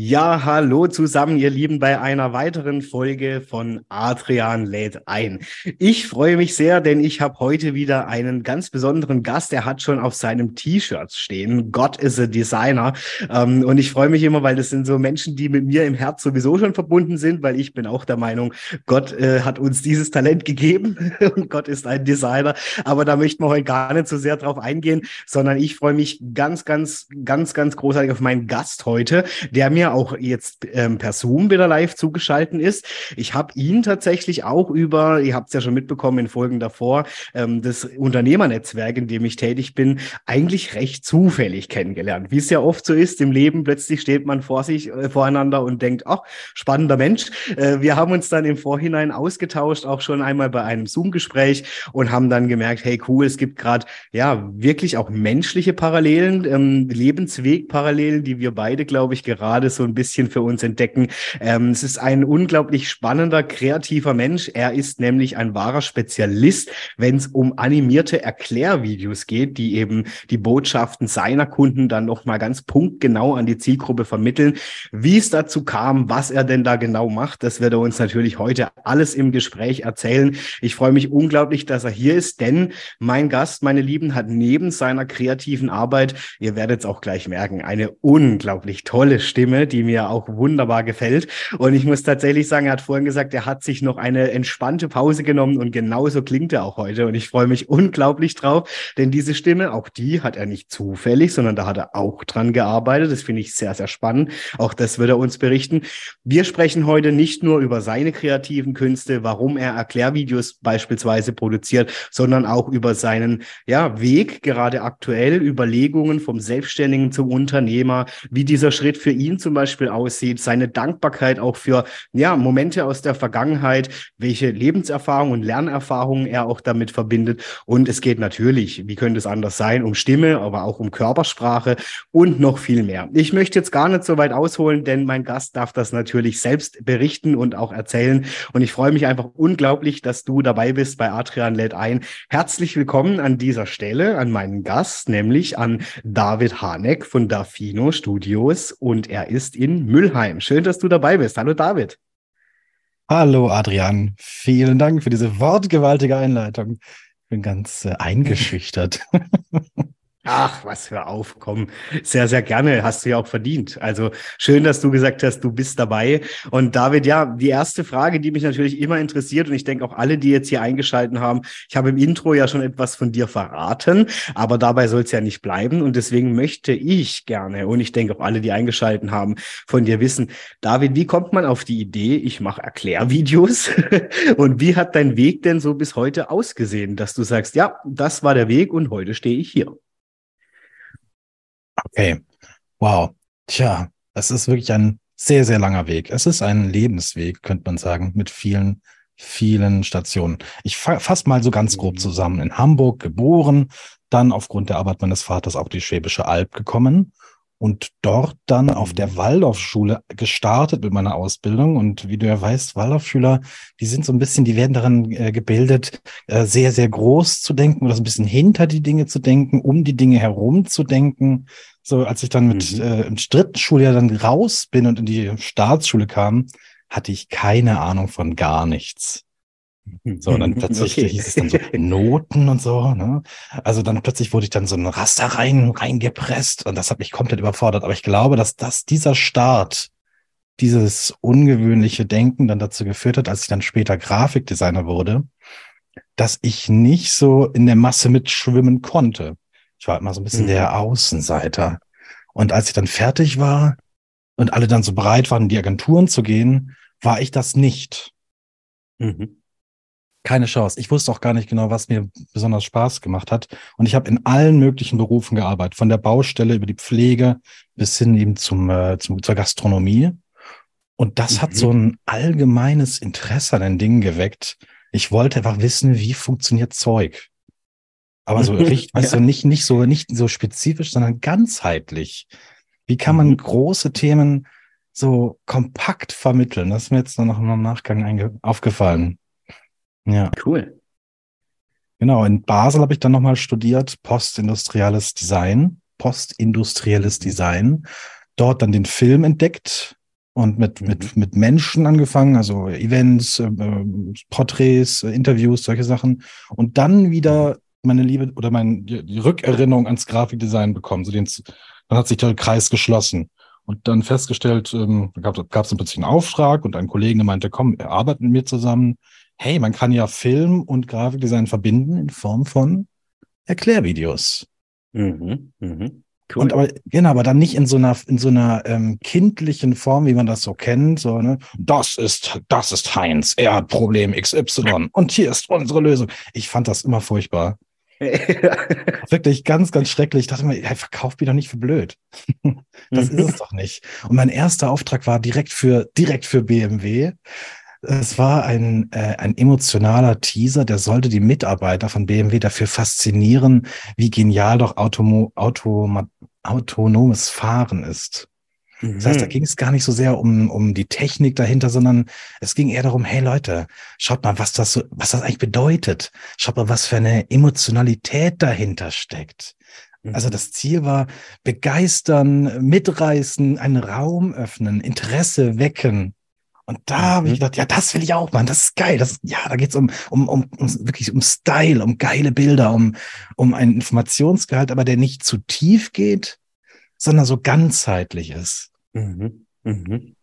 Ja, hallo zusammen, ihr Lieben, bei einer weiteren Folge von Adrian lädt ein. Ich freue mich sehr, denn ich habe heute wieder einen ganz besonderen Gast. Der hat schon auf seinem T-Shirt stehen. God is a Designer. Ähm, und ich freue mich immer, weil das sind so Menschen, die mit mir im Herz sowieso schon verbunden sind, weil ich bin auch der Meinung, Gott äh, hat uns dieses Talent gegeben und Gott ist ein Designer. Aber da möchten wir heute gar nicht so sehr drauf eingehen, sondern ich freue mich ganz, ganz, ganz, ganz großartig auf meinen Gast heute, der mir auch jetzt ähm, per Zoom wieder live zugeschalten ist. Ich habe ihn tatsächlich auch über, ihr habt es ja schon mitbekommen in Folgen davor, ähm, das Unternehmernetzwerk, in dem ich tätig bin, eigentlich recht zufällig kennengelernt. Wie es ja oft so ist im Leben, plötzlich steht man vor sich, äh, voreinander und denkt, ach, spannender Mensch. Äh, wir haben uns dann im Vorhinein ausgetauscht, auch schon einmal bei einem Zoom-Gespräch und haben dann gemerkt, hey cool, es gibt gerade ja wirklich auch menschliche Parallelen, ähm, Lebenswegparallelen, die wir beide, glaube ich, gerade so ein bisschen für uns entdecken. Ähm, es ist ein unglaublich spannender, kreativer Mensch. Er ist nämlich ein wahrer Spezialist, wenn es um animierte Erklärvideos geht, die eben die Botschaften seiner Kunden dann nochmal ganz punktgenau an die Zielgruppe vermitteln. Wie es dazu kam, was er denn da genau macht, das wird er uns natürlich heute alles im Gespräch erzählen. Ich freue mich unglaublich, dass er hier ist, denn mein Gast, meine Lieben, hat neben seiner kreativen Arbeit, ihr werdet es auch gleich merken, eine unglaublich tolle Stimme, die mir auch wunderbar gefällt. Und ich muss tatsächlich sagen, er hat vorhin gesagt, er hat sich noch eine entspannte Pause genommen und genauso klingt er auch heute. Und ich freue mich unglaublich drauf, denn diese Stimme, auch die hat er nicht zufällig, sondern da hat er auch dran gearbeitet. Das finde ich sehr, sehr spannend. Auch das wird er uns berichten. Wir sprechen heute nicht nur über seine kreativen Künste, warum er Erklärvideos beispielsweise produziert, sondern auch über seinen ja, Weg gerade aktuell, Überlegungen vom Selbstständigen zum Unternehmer, wie dieser Schritt für ihn zum Beispiel aussieht, seine Dankbarkeit auch für ja, Momente aus der Vergangenheit, welche Lebenserfahrungen und Lernerfahrungen er auch damit verbindet. Und es geht natürlich, wie könnte es anders sein, um Stimme, aber auch um Körpersprache und noch viel mehr. Ich möchte jetzt gar nicht so weit ausholen, denn mein Gast darf das natürlich selbst berichten und auch erzählen. Und ich freue mich einfach unglaublich, dass du dabei bist bei Adrian lädt ein. Herzlich willkommen an dieser Stelle an meinen Gast, nämlich an David Haneck von Dafino Studios und er ist in Müllheim. Schön, dass du dabei bist. Hallo David. Hallo Adrian, vielen Dank für diese wortgewaltige Einleitung. Ich bin ganz äh, eingeschüchtert. Ach, was für Aufkommen. Sehr, sehr gerne. Hast du ja auch verdient. Also schön, dass du gesagt hast, du bist dabei. Und David, ja, die erste Frage, die mich natürlich immer interessiert und ich denke auch alle, die jetzt hier eingeschalten haben, ich habe im Intro ja schon etwas von dir verraten, aber dabei soll es ja nicht bleiben. Und deswegen möchte ich gerne und ich denke auch alle, die eingeschalten haben, von dir wissen, David, wie kommt man auf die Idee, ich mache Erklärvideos? und wie hat dein Weg denn so bis heute ausgesehen, dass du sagst, ja, das war der Weg und heute stehe ich hier? Okay, wow. Tja, es ist wirklich ein sehr, sehr langer Weg. Es ist ein Lebensweg, könnte man sagen, mit vielen, vielen Stationen. Ich fasse mal so ganz grob mhm. zusammen. In Hamburg geboren, dann aufgrund der Arbeit meines Vaters auf die Schwäbische Alb gekommen und dort dann auf der. Waldorfschule gestartet mit meiner Ausbildung. Und wie du ja weißt, Waldorfschüler, die sind so ein bisschen, die werden daran äh, gebildet, äh, sehr, sehr groß zu denken oder so ein bisschen hinter die Dinge zu denken, um die Dinge herum zu denken. So, als ich dann mit mhm. äh, im dritten Schuljahr dann raus bin und in die Staatsschule kam, hatte ich keine Ahnung von gar nichts. So, und dann plötzlich okay. hieß es dann so Noten und so, ne? Also dann plötzlich wurde ich dann so ein Raster rein, reingepresst und das hat mich komplett überfordert. Aber ich glaube, dass das, dieser Start, dieses ungewöhnliche Denken dann dazu geführt hat, als ich dann später Grafikdesigner wurde, dass ich nicht so in der Masse mitschwimmen konnte. Ich war immer so ein bisschen mhm. der Außenseiter. Und als ich dann fertig war und alle dann so bereit waren, in die Agenturen zu gehen, war ich das nicht. Mhm. Keine Chance. Ich wusste auch gar nicht genau, was mir besonders Spaß gemacht hat. Und ich habe in allen möglichen Berufen gearbeitet, von der Baustelle über die Pflege bis hin eben zum, äh, zum zur Gastronomie. Und das mhm. hat so ein allgemeines Interesse an den Dingen geweckt. Ich wollte einfach wissen, wie funktioniert Zeug. Aber so richtig, ja. also nicht, nicht so, nicht so spezifisch, sondern ganzheitlich. Wie kann man mhm. große Themen so kompakt vermitteln? Das ist mir jetzt noch im Nachgang aufgefallen. Ja. Cool. Genau, in Basel habe ich dann nochmal studiert, postindustrielles Design, postindustrielles Design. Dort dann den Film entdeckt und mit, mhm. mit, mit Menschen angefangen, also Events, äh, Porträts, äh, Interviews, solche Sachen. Und dann wieder meine Liebe oder meine die Rückerinnerung ans Grafikdesign bekommen. So den, dann hat sich der Kreis geschlossen. Und dann festgestellt, ähm, gab es im Prinzip einen Auftrag und ein Kollege meinte, komm, er arbeitet mit mir zusammen hey, man kann ja Film und Grafikdesign verbinden in Form von Erklärvideos. Mhm, mhm. Cool. Und aber, genau, aber dann nicht in so einer, in so einer ähm, kindlichen Form, wie man das so kennt, so, ne? Das ist, das ist Heinz, er hat Problem XY und hier ist unsere Lösung. Ich fand das immer furchtbar. Wirklich ganz, ganz schrecklich. Ich dachte mir, hey, verkauf mich doch nicht für blöd. das ist es doch nicht. Und mein erster Auftrag war direkt für, direkt für BMW. Es war ein, äh, ein emotionaler Teaser, der sollte die Mitarbeiter von BMW dafür faszinieren, wie genial doch Automo Automa autonomes Fahren ist. Mhm. Das heißt, da mhm. ging es gar nicht so sehr um, um die Technik dahinter, sondern es ging eher darum, hey Leute, schaut mal, was das so, was das eigentlich bedeutet. Schaut mal, was für eine Emotionalität dahinter steckt. Also mhm. das Ziel war begeistern, mitreißen, einen Raum öffnen, Interesse wecken. Und da habe ich mhm. gedacht, ja, das will ich auch, Mann, das ist geil. Das, ja, da geht's um, um, um, um wirklich um Style, um geile Bilder, um, um einen Informationsgehalt, aber der nicht zu tief geht, sondern so ganzheitlich ist. Mhm. Mhm.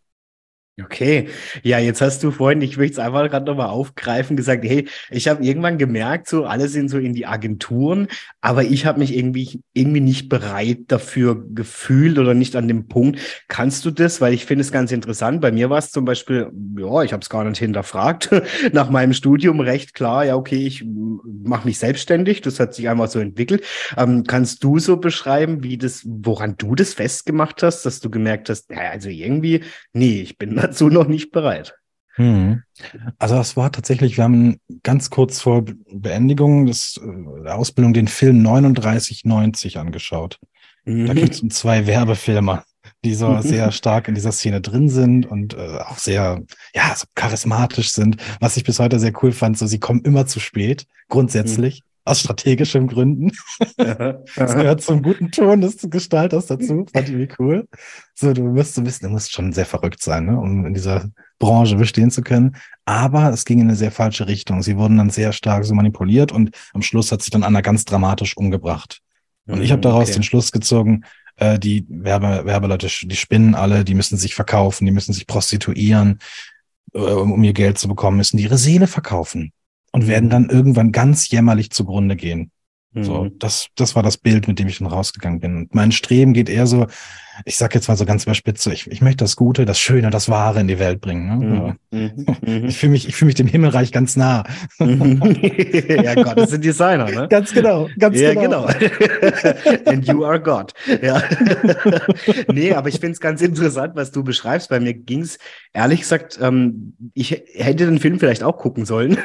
Okay, ja, jetzt hast du vorhin, ich möchte es einfach gerade nochmal aufgreifen, gesagt, hey, ich habe irgendwann gemerkt, so alle sind so in die Agenturen, aber ich habe mich irgendwie irgendwie nicht bereit dafür gefühlt oder nicht an dem Punkt. Kannst du das? Weil ich finde es ganz interessant. Bei mir war es zum Beispiel, ja, ich habe es gar nicht hinterfragt, nach meinem Studium recht klar, ja, okay, ich mache mich selbstständig, das hat sich einfach so entwickelt. Ähm, kannst du so beschreiben, wie das, woran du das festgemacht hast, dass du gemerkt hast, naja, also irgendwie, nee, ich bin dazu noch nicht bereit. Hm. Also das war tatsächlich, wir haben ganz kurz vor Beendigung des, äh, der Ausbildung den Film 3990 angeschaut. Mhm. Da gibt es zwei Werbefilme, die so mhm. sehr stark in dieser Szene drin sind und äh, auch sehr, ja, so charismatisch sind. Was ich bis heute sehr cool fand, so sie kommen immer zu spät, grundsätzlich. Mhm aus strategischen Gründen. das gehört zum guten Ton des Gestalters dazu. Fand ich wie cool. So, du musst so wissen, du musst schon sehr verrückt sein, ne, um in dieser Branche bestehen zu können. Aber es ging in eine sehr falsche Richtung. Sie wurden dann sehr stark so manipuliert und am Schluss hat sich dann Anna ganz dramatisch umgebracht. Und ich habe mhm, daraus okay. den Schluss gezogen, äh, die Werbe, Werbeleute, die spinnen alle, die müssen sich verkaufen, die müssen sich prostituieren, äh, um ihr Geld zu bekommen, müssen die ihre Seele verkaufen und werden dann irgendwann ganz jämmerlich zugrunde gehen. So, mhm. das, das war das Bild, mit dem ich dann rausgegangen bin. Und mein Streben geht eher so, ich sag jetzt mal so ganz überspitzt, so, ich, ich möchte das Gute, das Schöne, das Wahre in die Welt bringen. Ne? Mhm. mhm. Ich fühle mich, ich fühle mich dem Himmelreich ganz nah. ja, Gott ist ein Designer, ne? Ganz genau, ganz ja, genau. genau. And you are God. Ja. nee, aber ich finde es ganz interessant, was du beschreibst. Bei mir ging es, ehrlich gesagt, ähm, ich hätte den Film vielleicht auch gucken sollen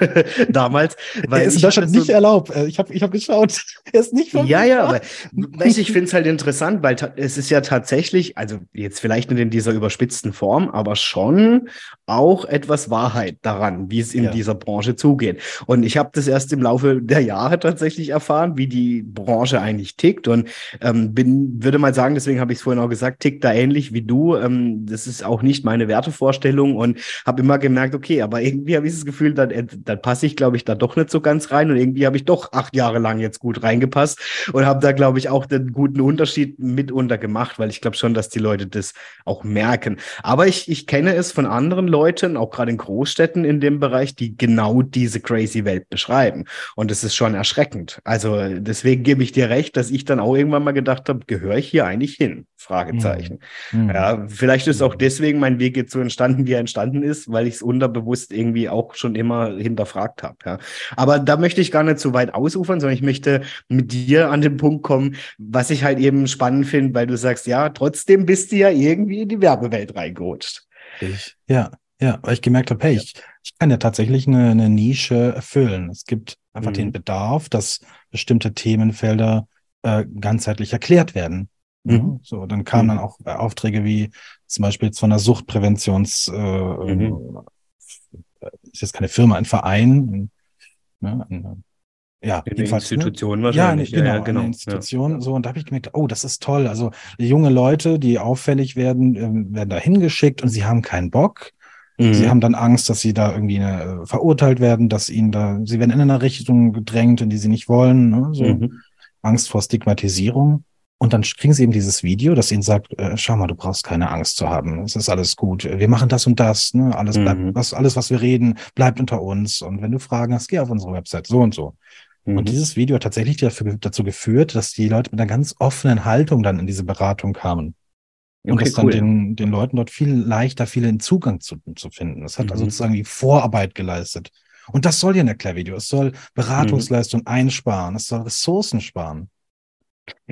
damals. Weil er ist in Deutschland nicht so erlaubt. Äh, ich habe ich hab geschaut. Er ist nicht von Ja, ja, aber weißt, ich finde es halt interessant, weil es ist ja tatsächlich, also jetzt vielleicht nicht in dieser überspitzten Form, aber schon auch etwas Wahrheit daran, wie es in ja. dieser Branche zugeht. Und ich habe das erst im Laufe der Jahre tatsächlich erfahren, wie die Branche eigentlich tickt und ähm, bin, würde mal sagen, deswegen habe ich es vorhin auch gesagt, tickt da ähnlich wie du. Ähm, das ist auch nicht meine Wertevorstellung und habe immer gemerkt, okay, aber irgendwie habe ich das Gefühl, dann, äh, dann passe ich, glaube ich, da doch nicht so ganz rein und irgendwie habe ich doch acht Jahre lang jetzt gut reingepasst und habe da, glaube ich, auch den guten Unterschied mitunter gemacht, weil ich glaube schon, dass die Leute das auch merken. Aber ich, ich kenne es von anderen Leuten, auch gerade in Großstädten in dem Bereich, die genau diese crazy Welt beschreiben. Und es ist schon erschreckend. Also deswegen gebe ich dir recht, dass ich dann auch irgendwann mal gedacht habe, gehöre ich hier eigentlich hin? Fragezeichen. Mhm. Ja, vielleicht ist auch deswegen mein Weg jetzt so entstanden, wie er entstanden ist, weil ich es unterbewusst irgendwie auch schon immer hinterfragt habe. Ja. Aber da möchte ich gar nicht so weit ausufern, sondern ich möchte mit dir an den Punkt kommen, was ich halt eben spannend finde, weil du sagst, ja, trotzdem bist du ja irgendwie in die Werbewelt reingerutscht. Ich, ja, ja, weil ich gemerkt habe, hey, ich, ich kann ja tatsächlich eine, eine Nische erfüllen. Es gibt einfach mhm. den Bedarf, dass bestimmte Themenfelder äh, ganzheitlich erklärt werden. Mhm. So, dann kamen mhm. dann auch äh, Aufträge wie zum Beispiel jetzt von der Suchtpräventions, äh, mhm. äh, ist jetzt keine Firma, ein Verein, ne, eine, ja, in jedenfalls, ne? Institution ne? wahrscheinlich. Ja, genau, ja, genau. Eine Institution, ja. so, und da habe ich gemerkt, oh, das ist toll. Also junge Leute, die auffällig werden, äh, werden da hingeschickt und sie haben keinen Bock. Mhm. Sie haben dann Angst, dass sie da irgendwie eine, äh, verurteilt werden, dass ihnen da, sie werden in eine Richtung gedrängt, in die sie nicht wollen. Ne? So mhm. Angst vor Stigmatisierung. Und dann kriegen sie eben dieses Video, das ihnen sagt, äh, schau mal, du brauchst keine Angst zu haben. Es ist alles gut. Wir machen das und das. Ne? Alles bleibt, mhm. was, alles, was wir reden, bleibt unter uns. Und wenn du Fragen hast, geh auf unsere Website, so und so. Mhm. Und dieses Video hat tatsächlich dafür, dazu geführt, dass die Leute mit einer ganz offenen Haltung dann in diese Beratung kamen. Und okay, das dann cool. den, den Leuten dort viel leichter, viel Zugang zu, zu finden. Das hat also mhm. also sozusagen die Vorarbeit geleistet. Und das soll ja ein Erklärvideo. Es soll Beratungsleistung mhm. einsparen. Es soll Ressourcen sparen.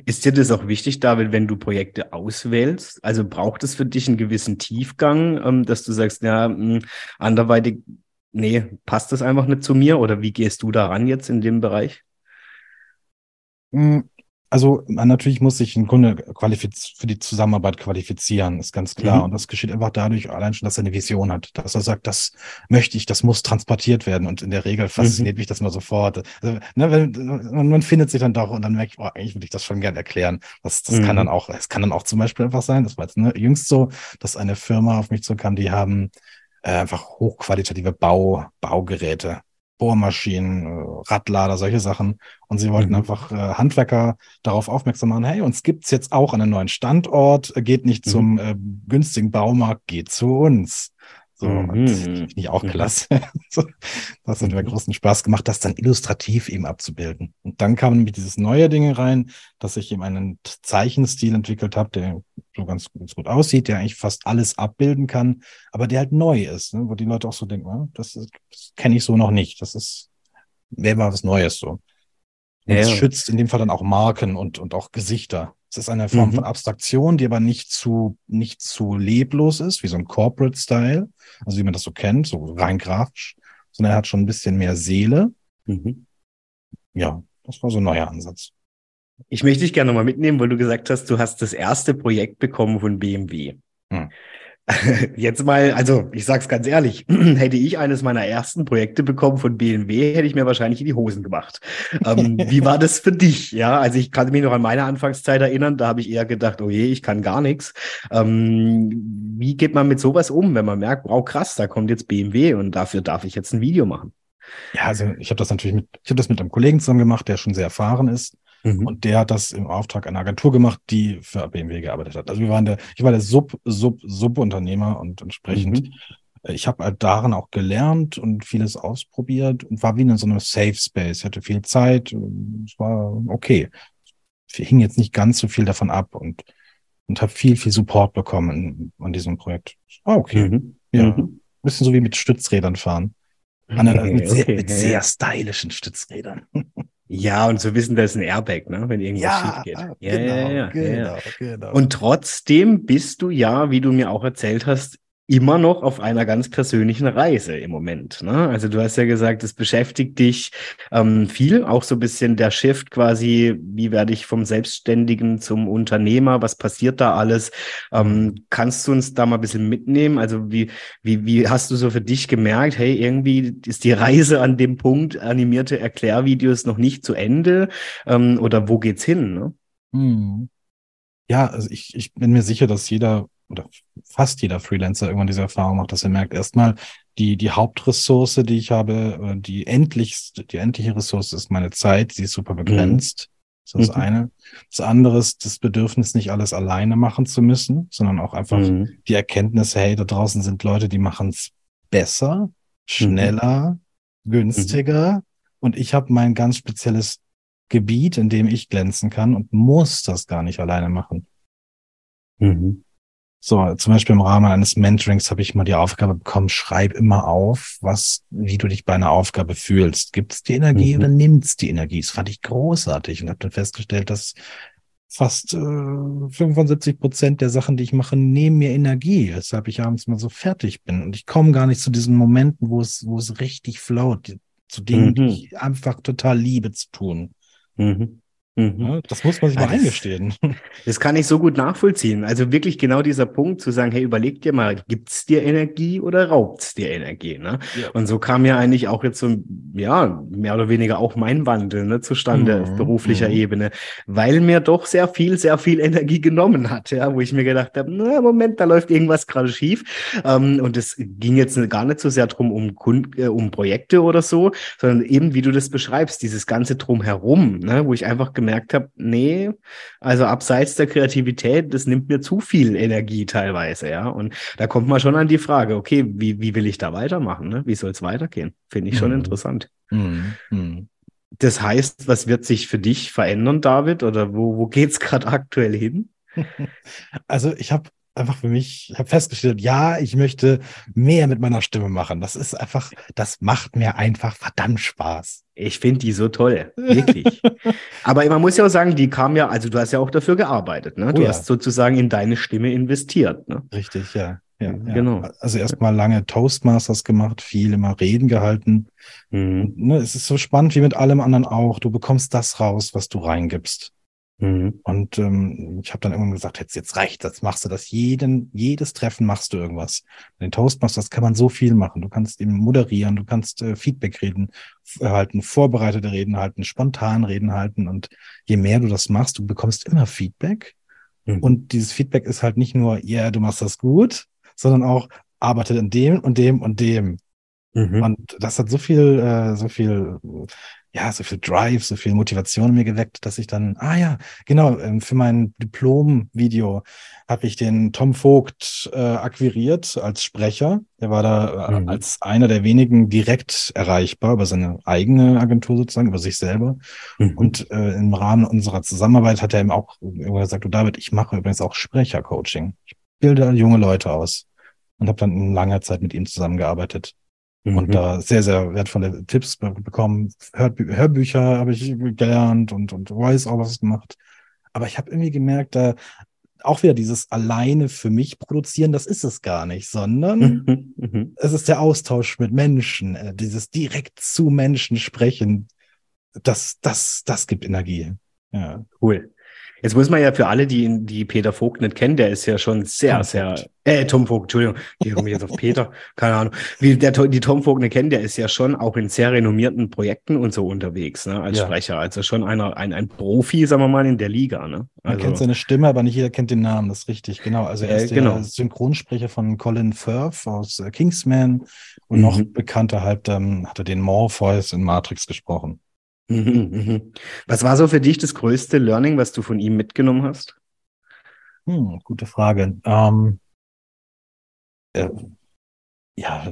Ist dir das auch wichtig, David, wenn du Projekte auswählst? Also braucht es für dich einen gewissen Tiefgang, ähm, dass du sagst, ja, hm, anderweitig, nee, passt das einfach nicht zu mir? Oder wie gehst du daran jetzt in dem Bereich? Also man natürlich muss sich ein Kunde für die Zusammenarbeit qualifizieren, ist ganz klar. Mhm. Und das geschieht einfach dadurch allein schon, dass er eine Vision hat, dass er sagt, das möchte ich, das muss transportiert werden. Und in der Regel fasziniert mhm. mich das mal sofort. Also, ne, wenn, man, findet sich dann doch und dann merke ich, oh, eigentlich würde ich das schon gerne erklären. Das, das mhm. kann dann auch, es kann dann auch zum Beispiel einfach sein, das war jetzt ne, jüngst so, dass eine Firma auf mich zukam, die haben äh, einfach hochqualitative Bau, Baugeräte Bohrmaschinen, äh, Radlader, solche Sachen. Und sie wollten mhm. einfach äh, Handwerker darauf aufmerksam machen, hey, uns gibt's jetzt auch an einem neuen Standort, geht nicht mhm. zum äh, günstigen Baumarkt, geht zu uns. So, mhm. und finde ich auch mhm. klasse. das hat mir großen Spaß gemacht, das dann illustrativ eben abzubilden. Und dann kam nämlich dieses neue Ding rein, dass ich eben einen Zeichenstil entwickelt habe, der so ganz, ganz, gut aussieht, der eigentlich fast alles abbilden kann, aber der halt neu ist, ne? wo die Leute auch so denken, oh, das, das kenne ich so noch nicht. Das ist, wäre mal was Neues so. Und ja, es schützt in dem Fall dann auch Marken und, und auch Gesichter. Es ist eine Form mhm. von Abstraktion, die aber nicht zu, nicht zu leblos ist, wie so ein Corporate Style, also wie man das so kennt, so rein grafisch, sondern er hat schon ein bisschen mehr Seele. Mhm. Ja, das war so ein neuer Ansatz. Ich möchte dich gerne nochmal mitnehmen, weil du gesagt hast, du hast das erste Projekt bekommen von BMW. Hm. Jetzt mal, also ich sag's ganz ehrlich, hätte ich eines meiner ersten Projekte bekommen von BMW, hätte ich mir wahrscheinlich in die Hosen gemacht. Ähm, wie war das für dich? Ja, also ich kann mich noch an meine Anfangszeit erinnern, da habe ich eher gedacht, oh je, ich kann gar nichts. Ähm, wie geht man mit sowas um, wenn man merkt, wow, krass, da kommt jetzt BMW und dafür darf ich jetzt ein Video machen? Ja, also ich habe das natürlich mit, ich habe das mit einem Kollegen zusammen gemacht, der schon sehr erfahren ist. Mhm. Und der hat das im Auftrag einer Agentur gemacht, die für BMW gearbeitet hat. Also wir waren der, ich war der Sub, Sub, Subunternehmer und entsprechend, mhm. Äh, ich habe halt darin auch gelernt und vieles ausprobiert und war wie in so einem Safe Space. Ich hatte viel Zeit, es war okay. Ich hing jetzt nicht ganz so viel davon ab und, und habe viel, viel Support bekommen an diesem Projekt. Ah, okay. Mhm. Ja. Mhm. Bisschen so wie mit Stützrädern fahren. An, okay, mit, sehr, okay, mit sehr stylischen Stützrädern. Ja, und zu wissen, da ist ein Airbag, ne, wenn irgendwas ja, schief geht. Ah, ja, genau, ja, ja, genau, genau. Und trotzdem bist du ja, wie du mir auch erzählt hast, immer noch auf einer ganz persönlichen Reise im Moment. Ne? Also du hast ja gesagt, es beschäftigt dich ähm, viel, auch so ein bisschen der Shift quasi, wie werde ich vom Selbstständigen zum Unternehmer, was passiert da alles? Ähm, kannst du uns da mal ein bisschen mitnehmen? Also wie, wie, wie hast du so für dich gemerkt, hey, irgendwie ist die Reise an dem Punkt animierte Erklärvideos noch nicht zu Ende? Ähm, oder wo geht's hin? Ne? Hm. Ja, also ich, ich bin mir sicher, dass jeder oder fast jeder Freelancer irgendwann diese Erfahrung macht, dass er merkt, erstmal die, die Hauptressource, die ich habe, äh, die endlichste, die endliche Ressource ist meine Zeit, sie ist super begrenzt. Mhm. Das ist das mhm. eine. Das andere ist das Bedürfnis, nicht alles alleine machen zu müssen, sondern auch einfach mhm. die Erkenntnis, hey, da draußen sind Leute, die machen es besser, schneller, mhm. günstiger. Und ich habe mein ganz spezielles Gebiet, in dem ich glänzen kann und muss das gar nicht alleine machen. Mhm. So, zum Beispiel im Rahmen eines Mentorings habe ich mal die Aufgabe bekommen, schreib immer auf, was, wie du dich bei einer Aufgabe fühlst. Gibt es die Energie mhm. oder nimmt es die Energie? Das fand ich großartig und habe dann festgestellt, dass fast äh, 75 Prozent der Sachen, die ich mache, nehmen mir Energie, weshalb ich abends mal so fertig bin. Und ich komme gar nicht zu diesen Momenten, wo es, wo es richtig float, zu Dingen, mhm. die ich einfach total liebe zu tun. Mhm. Mhm. Das muss man sich ja, mal eingestehen. Das kann ich so gut nachvollziehen. Also wirklich genau dieser Punkt zu sagen, hey, überleg dir mal, gibt's dir Energie oder raubt's dir Energie? Ne? Ja. Und so kam ja eigentlich auch jetzt so, ja, mehr oder weniger auch mein Wandel ne, zustande mhm. auf beruflicher mhm. Ebene, weil mir doch sehr viel, sehr viel Energie genommen hat, ja, wo ich mir gedacht habe, na, Moment, da läuft irgendwas gerade schief. Ähm, und es ging jetzt gar nicht so sehr drum um, Kund äh, um Projekte oder so, sondern eben, wie du das beschreibst, dieses ganze Drumherum, ne, wo ich einfach gemerkt gemerkt habe, nee, also abseits der Kreativität, das nimmt mir zu viel Energie teilweise, ja. Und da kommt man schon an die Frage, okay, wie, wie will ich da weitermachen? Ne? Wie soll es weitergehen? Finde ich schon mhm. interessant. Mhm. mhm. Das heißt, was wird sich für dich verändern, David? Oder wo, wo geht es gerade aktuell hin? Also ich habe einfach für mich, ich habe festgestellt, ja, ich möchte mehr mit meiner Stimme machen. Das ist einfach, das macht mir einfach verdammt Spaß. Ich finde die so toll, wirklich. Aber man muss ja auch sagen, die kam ja, also du hast ja auch dafür gearbeitet, ne? Du oh ja. hast sozusagen in deine Stimme investiert, ne? Richtig, ja. Ja, genau. Ja. Also erstmal lange Toastmasters gemacht, viel immer Reden gehalten. Mhm. Und, ne, es ist so spannend wie mit allem anderen auch. Du bekommst das raus, was du reingibst. Mhm. Und ähm, ich habe dann irgendwann gesagt, jetzt, jetzt reicht das, machst du das. Jeden, jedes Treffen machst du irgendwas. Den Toastmasters kann man so viel machen. Du kannst eben moderieren, du kannst äh, Feedback reden, halten, vorbereitete Reden halten, spontan Reden halten. Und je mehr du das machst, du bekommst immer Feedback. Mhm. Und dieses Feedback ist halt nicht nur, ja, yeah, du machst das gut, sondern auch, arbeitet an dem und dem und dem. Mhm. Und das hat so viel, äh, so viel ja, so viel Drive, so viel Motivation in mir geweckt, dass ich dann, ah ja, genau, ähm, für mein Diplom-Video habe ich den Tom Vogt äh, akquiriert als Sprecher. Der war da äh, mhm. als einer der wenigen direkt erreichbar über seine eigene Agentur sozusagen, über sich selber. Mhm. Und äh, im Rahmen unserer Zusammenarbeit hat er ihm auch gesagt, du David, ich mache übrigens auch Sprechercoaching. Ich bilde junge Leute aus und habe dann in langer Zeit mit ihm zusammengearbeitet. Mhm. Und da sehr, sehr wertvolle Tipps bekommen. Hörbü Hörbücher habe ich gelernt und, und Voice auch was gemacht. Aber ich habe irgendwie gemerkt, da auch wieder dieses alleine für mich produzieren, das ist es gar nicht, sondern mhm. Mhm. es ist der Austausch mit Menschen, äh, dieses direkt zu Menschen sprechen. Das, das, das gibt Energie. Ja. Cool. Jetzt muss man ja für alle, die, die Peter Vogt nicht kennen, der ist ja schon sehr, Tom sehr, Vogt. äh, Tom Vogt, Entschuldigung, ich komme jetzt auf Peter, keine Ahnung. Wie der, die Tom Vogt nicht kennen, der ist ja schon auch in sehr renommierten Projekten und so unterwegs, ne, als ja. Sprecher. Also schon einer, ein, ein Profi, sagen wir mal, in der Liga, ne. Man kennt seine Stimme, aber nicht jeder kennt den Namen, das ist richtig, genau. Also er ist äh, genau. der Synchronsprecher von Colin Firth aus äh, Kingsman und mhm. noch bekannter halt, ähm, hat er den Morpheus in Matrix gesprochen. Mhm, mhm. Was war so für dich das größte Learning, was du von ihm mitgenommen hast? Hm, gute Frage. Ähm, äh, ja,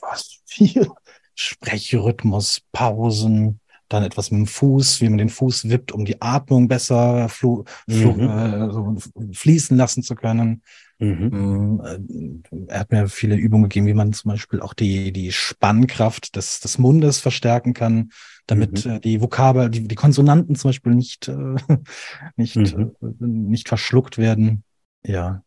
was viel Sprechrhythmus, Pausen, dann etwas mit dem Fuß, wie man den Fuß wippt, um die Atmung besser flu, flu, mhm. äh, so fließen lassen zu können. Mhm. Ähm, äh, er hat mir viele Übungen gegeben, wie man zum Beispiel auch die, die Spannkraft des, des Mundes verstärken kann, damit mhm. Äh, die Vokabel, die, die Konsonanten zum Beispiel nicht, äh, nicht, mhm. äh, nicht verschluckt werden. Ja.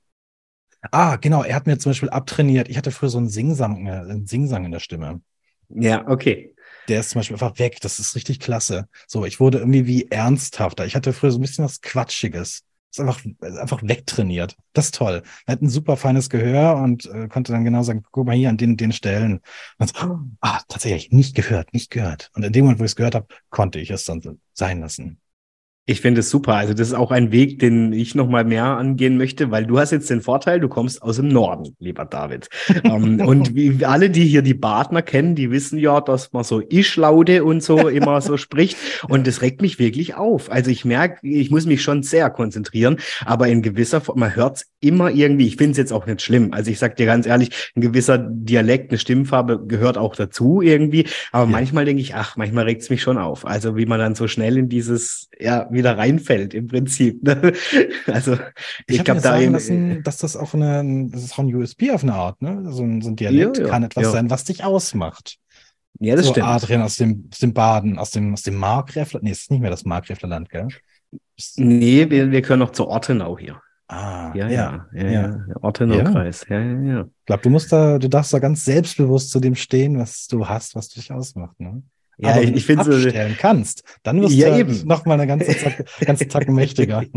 Ah, genau, er hat mir zum Beispiel abtrainiert. Ich hatte früher so einen Singsang, äh, einen Singsang in der Stimme. Ja, okay. Der ist zum Beispiel einfach weg. Das ist richtig klasse. So, ich wurde irgendwie wie ernsthafter. Ich hatte früher so ein bisschen was Quatschiges ist einfach, ist einfach wegtrainiert. Das ist toll. Er hat ein super feines Gehör und äh, konnte dann genau sagen, guck mal hier an den, den Stellen. Und so, ah, tatsächlich, nicht gehört, nicht gehört. Und in dem Moment, wo ich es gehört habe, konnte ich es dann sein lassen. Ich finde es super. Also das ist auch ein Weg, den ich noch mal mehr angehen möchte, weil du hast jetzt den Vorteil, du kommst aus dem Norden, lieber David. um, ähm, und wie alle, die hier die Partner kennen, die wissen ja, dass man so Ich-Laute und so immer so spricht. Und das regt mich wirklich auf. Also ich merke, ich muss mich schon sehr konzentrieren, aber in gewisser Form, man hört es immer irgendwie. Ich finde es jetzt auch nicht schlimm. Also ich sag dir ganz ehrlich, ein gewisser Dialekt, eine Stimmfarbe gehört auch dazu irgendwie. Aber ja. manchmal denke ich, ach, manchmal regt es mich schon auf. Also wie man dann so schnell in dieses, ja, wieder reinfällt im Prinzip. Ne? Also ich, ich glaube da sagen lassen, dass das auch eine, das ist auch ein USB auf eine Art, ne? So ein, so ein Dialekt ja, ja, kann etwas ja. sein, was dich ausmacht. Ja, das so stimmt. Adrian aus dem, aus dem Baden, aus dem, aus dem Markgräfler, nee, es ist nicht mehr das Markgräflerland, gell? Nee, wir, wir können noch zur Ortenau hier. Ah, ja, ja, ja, ja. ja. Ortenau-Kreis, ja. ja, ja, Ich glaube, du musst da, du darfst da ganz selbstbewusst zu dem stehen, was du hast, was dich ausmacht, ne? Ja, Aber ich, ich finde abstellen so, kannst, dann wirst ja, du eben. noch mal eine ganze Zack, ganze Zack mächtiger.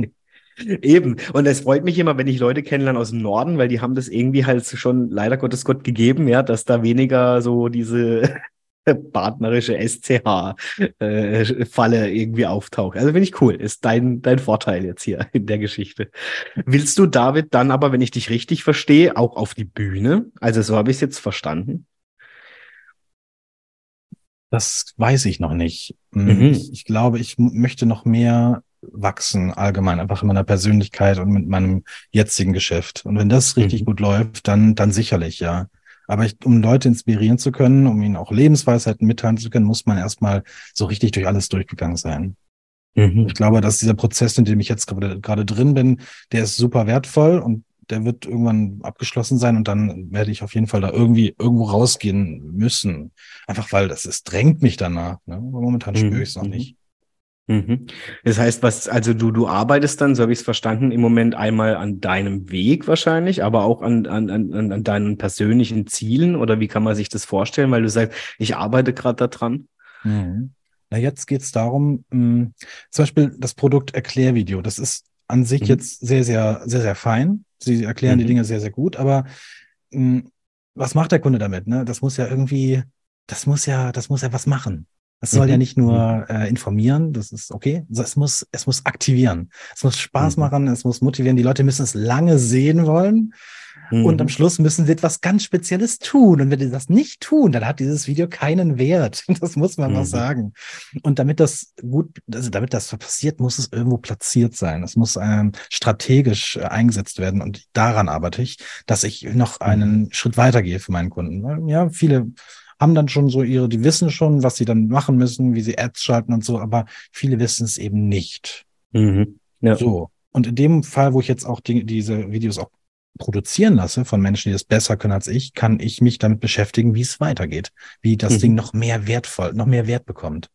Eben. Und es freut mich immer, wenn ich Leute kennenlerne aus dem Norden, weil die haben das irgendwie halt schon leider Gottes Gott gegeben, ja, dass da weniger so diese partnerische SCH-Falle äh, irgendwie auftaucht. Also finde ich cool. Ist dein, dein Vorteil jetzt hier in der Geschichte. Willst du, David, dann aber, wenn ich dich richtig verstehe, auch auf die Bühne? Also so habe ich es jetzt verstanden. Das weiß ich noch nicht. Hm, mhm. Ich, ich, glaube, ich möchte noch mehr wachsen, allgemein, einfach in meiner Persönlichkeit und mit meinem jetzigen Geschäft. Und wenn das richtig mhm. gut läuft, dann, dann sicherlich, ja. Aber ich, um Leute inspirieren zu können, um ihnen auch Lebensweisheiten mitteilen zu können, muss man erstmal so richtig durch alles durchgegangen sein. Mhm. Ich glaube, dass dieser Prozess, in dem ich jetzt gerade, gerade drin bin, der ist super wertvoll und der wird irgendwann abgeschlossen sein und dann werde ich auf jeden Fall da irgendwie irgendwo rausgehen müssen. Einfach weil das es drängt mich danach. Ne? Aber momentan mhm. spüre ich es noch mhm. nicht. Mhm. Das heißt, was, also du, du arbeitest dann, so habe ich es verstanden, im Moment einmal an deinem Weg wahrscheinlich, aber auch an, an, an, an deinen persönlichen Zielen oder wie kann man sich das vorstellen, weil du sagst, ich arbeite gerade daran? Mhm. Na, jetzt geht es darum, mh, hm, zum Beispiel das Produkt Erklärvideo. Das ist an sich mhm. jetzt sehr, sehr, sehr, sehr fein. Sie erklären mhm. die Dinge sehr, sehr gut, aber mh, hm, was macht der Kunde damit? Ne? Das muss ja irgendwie, das muss ja, das muss ja was machen. Es soll mhm. ja nicht nur mhm. äh, informieren, das ist okay. Es muss, es muss aktivieren. Es muss Spaß mhm. machen, es muss motivieren. Die Leute müssen es lange sehen wollen. Mhm. Und am mhm. Schluss müssen sie etwas ganz Spezielles tun. Und wenn sie das nicht tun, dann hat dieses Video keinen Wert. Das muss man mhm. mal sagen. Und damit das gut, also damit das passiert, muss es irgendwo platziert sein. Es muss ähm, strategisch äh, eingesetzt werden. Und daran arbeite ich, dass ich noch einen mhm. Schritt weitergehe für meinen Kunden. Ja, viele haben dann schon so ihre, die wissen schon, was sie dann machen müssen, wie sie Ads schalten und so, aber viele wissen es eben nicht. Mhm. Ja. So. Und in dem Fall, wo ich jetzt auch die, diese Videos auch produzieren lasse von Menschen, die das besser können als ich, kann ich mich damit beschäftigen, wie es weitergeht, wie das mhm. Ding noch mehr wertvoll, noch mehr Wert bekommt.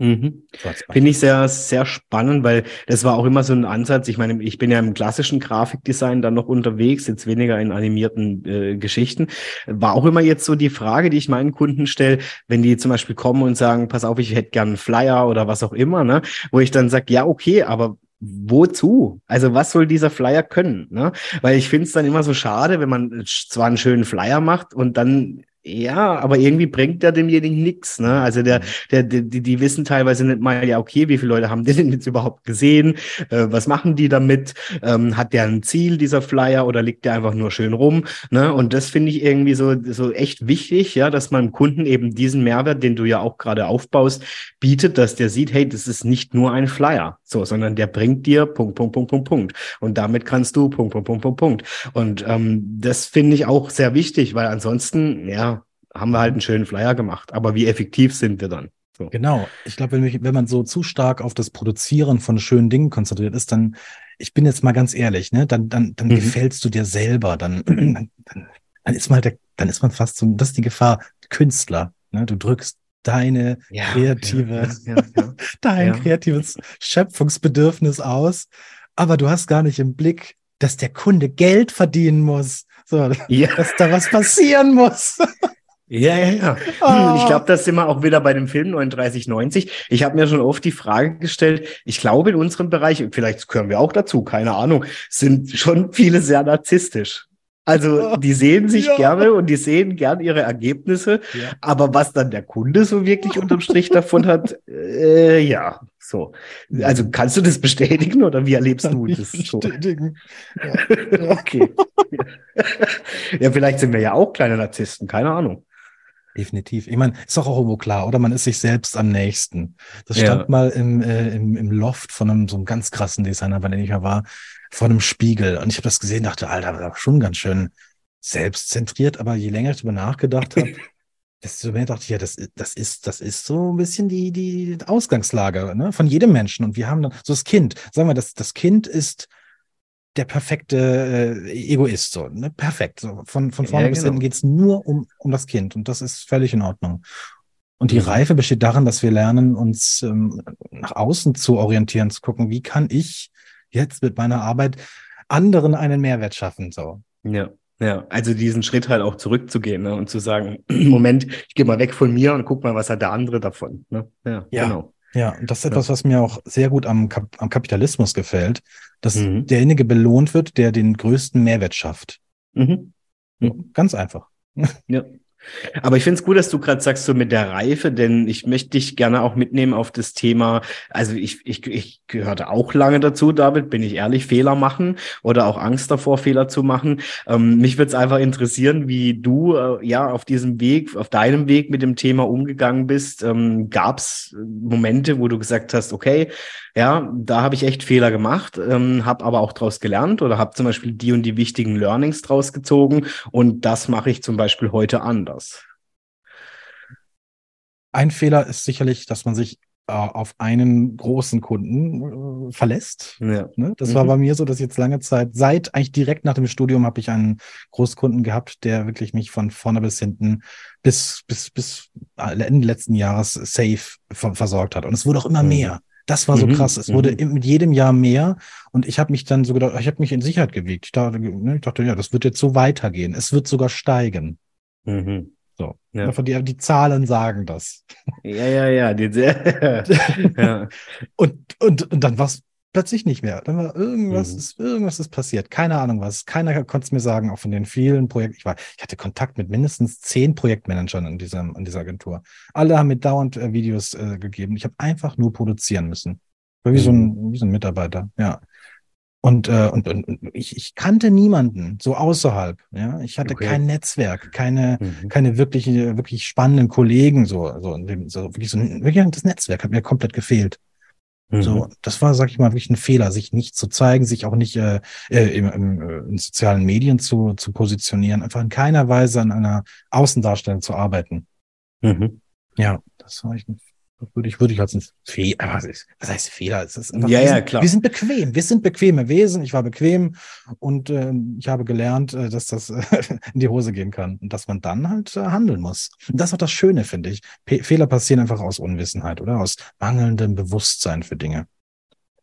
Mhm. Finde ich sehr, sehr spannend, weil das war auch immer so ein Ansatz. Ich meine, ich bin ja im klassischen Grafikdesign dann noch unterwegs, jetzt weniger in animierten äh, Geschichten. War auch immer jetzt so die Frage, die ich meinen Kunden stelle, wenn die zum Beispiel kommen und sagen, pass auf, ich hätte gern einen Flyer oder was auch immer, ne? Wo ich dann sage, ja, okay, aber wozu? Also was soll dieser Flyer können? Ne? Weil ich finde es dann immer so schade, wenn man zwar einen schönen Flyer macht und dann ja, aber irgendwie bringt der demjenigen nichts. Ne? Also der, mhm. der, die, die wissen teilweise nicht mal, ja, okay, wie viele Leute haben den denn jetzt überhaupt gesehen? Äh, was machen die damit? Ähm, hat der ein Ziel, dieser Flyer, oder liegt der einfach nur schön rum? Ne? Und das finde ich irgendwie so, so echt wichtig, ja, dass man dem Kunden eben diesen Mehrwert, den du ja auch gerade aufbaust, bietet, dass der sieht, hey, das ist nicht nur ein Flyer, so, sondern der bringt dir Punkt, Punkt, Punkt, Punkt, Punkt. Und damit kannst du Punkt, Punkt, Punkt, Punkt, Punkt. Und ähm, das finde ich auch sehr wichtig, weil ansonsten, ja, haben wir halt einen schönen Flyer gemacht. Aber wie effektiv sind wir dann? So. Genau. Ich glaube, wenn, wenn man so zu stark auf das Produzieren von schönen Dingen konzentriert ist, dann, ich bin jetzt mal ganz ehrlich, ne, dann, dann, dann mhm. gefällst du dir selber. Dann, dann, dann ist mal der, dann ist man fast so, das ist die Gefahr, Künstler. Ne? Du drückst deine ja, kreative, ja, ja, dein kreatives Schöpfungsbedürfnis aus, aber du hast gar nicht im Blick, dass der Kunde Geld verdienen muss. So, dass da was passieren muss. Ja, ja, ja. Oh. Ich glaube, das sind wir auch wieder bei dem Film 3990. Ich habe mir schon oft die Frage gestellt, ich glaube in unserem Bereich, vielleicht gehören wir auch dazu, keine Ahnung, sind schon viele sehr narzisstisch. Also die sehen sich ja. gerne und die sehen gern ihre Ergebnisse, ja. aber was dann der Kunde so wirklich unterm Strich davon hat, äh, ja, so. Also kannst du das bestätigen oder wie erlebst Kann du das bestätigen. so? Ja. okay. ja, vielleicht sind wir ja auch kleine Narzissten, keine Ahnung. Definitiv. Ich meine, ist doch auch irgendwo klar, oder? Man ist sich selbst am nächsten. Das stand ja. mal im, äh, im, im Loft von einem so einem ganz krassen Designer, bei dem ich mal war, vor einem Spiegel. Und ich habe das gesehen, dachte, Alter, das war schon ganz schön selbstzentriert. Aber je länger ich darüber nachgedacht habe, desto mehr dachte ich, ja, das, das ist, das ist so ein bisschen die, die Ausgangslage ne, von jedem Menschen. Und wir haben dann so das Kind, sagen wir, das, das Kind ist der perfekte äh, Egoist, so, ne? Perfekt. So, von, von vorne ja, bis genau. hinten geht's nur um, um das Kind und das ist völlig in Ordnung. Und die mhm. Reife besteht darin, dass wir lernen, uns ähm, nach außen zu orientieren, zu gucken, wie kann ich jetzt mit meiner Arbeit anderen einen Mehrwert schaffen. So. Ja. Ja, also diesen Schritt halt auch zurückzugehen ne, und zu sagen, Moment, ich gehe mal weg von mir und guck mal, was hat der andere davon. Ne? Ja, ja, genau. Ja, und das ist etwas, was mir auch sehr gut am, Kap am Kapitalismus gefällt, dass mhm. derjenige belohnt wird, der den größten Mehrwert schafft. Mhm. Mhm. Ganz einfach. Ja. Aber ich finde es gut, dass du gerade sagst, so mit der Reife, denn ich möchte dich gerne auch mitnehmen auf das Thema. Also ich, ich, ich gehörte auch lange dazu, David, bin ich ehrlich, Fehler machen oder auch Angst davor, Fehler zu machen. Ähm, mich würde es einfach interessieren, wie du äh, ja auf diesem Weg, auf deinem Weg mit dem Thema umgegangen bist. Ähm, Gab es Momente, wo du gesagt hast, okay, ja, da habe ich echt Fehler gemacht, ähm, habe aber auch daraus gelernt oder habe zum Beispiel die und die wichtigen Learnings draus gezogen und das mache ich zum Beispiel heute anders. Ein Fehler ist sicherlich, dass man sich äh, auf einen großen Kunden äh, verlässt. Ja. Ne? Das mhm. war bei mir so, dass jetzt lange Zeit, seit eigentlich direkt nach dem Studium habe ich einen Großkunden gehabt, der wirklich mich von vorne bis hinten bis, bis, bis Ende letzten Jahres safe versorgt hat. Und es wurde auch immer mhm. mehr. Das war so mhm, krass. Es wurde mhm. mit jedem Jahr mehr und ich habe mich dann so gedacht, ich habe mich in Sicherheit gewiegt. Ich dachte, ne, ich dachte, ja, das wird jetzt so weitergehen. Es wird sogar steigen. Mhm. So. Ja. Die, die Zahlen sagen das. Ja, ja, ja. Die, ja. und, und, und dann war es plötzlich nicht mehr. Dann war irgendwas, mhm. ist, irgendwas ist passiert. Keine Ahnung was. Keiner konnte es mir sagen, auch von den vielen Projekten. Ich war, ich hatte Kontakt mit mindestens zehn Projektmanagern in dieser, in dieser Agentur. Alle haben mir dauernd äh, Videos äh, gegeben. Ich habe einfach nur produzieren müssen. War wie mhm. so ein, wie so ein Mitarbeiter, ja. Und, äh, und, und, und ich, ich kannte niemanden so außerhalb. Ja, ich hatte okay. kein Netzwerk, keine, mhm. keine wirklich, wirklich spannenden Kollegen so, so, so wirklich so wirklich das Netzwerk hat mir komplett gefehlt. Mhm. So, das war, sag ich mal, wirklich ein Fehler, sich nicht zu zeigen, sich auch nicht äh, äh, im, im, äh, in sozialen Medien zu, zu positionieren, einfach in keiner Weise an einer Außendarstellung zu arbeiten. Mhm. Ja, das war echt ein würde ich, würde ich als ein Fehler, was, ist, was heißt Fehler? Es ist einfach, ja, ja, klar. Wir sind bequem, wir sind bequeme Wesen. Ich war bequem und äh, ich habe gelernt, äh, dass das äh, in die Hose gehen kann und dass man dann halt äh, handeln muss. Und das ist auch das Schöne, finde ich. P Fehler passieren einfach aus Unwissenheit oder aus mangelndem Bewusstsein für Dinge.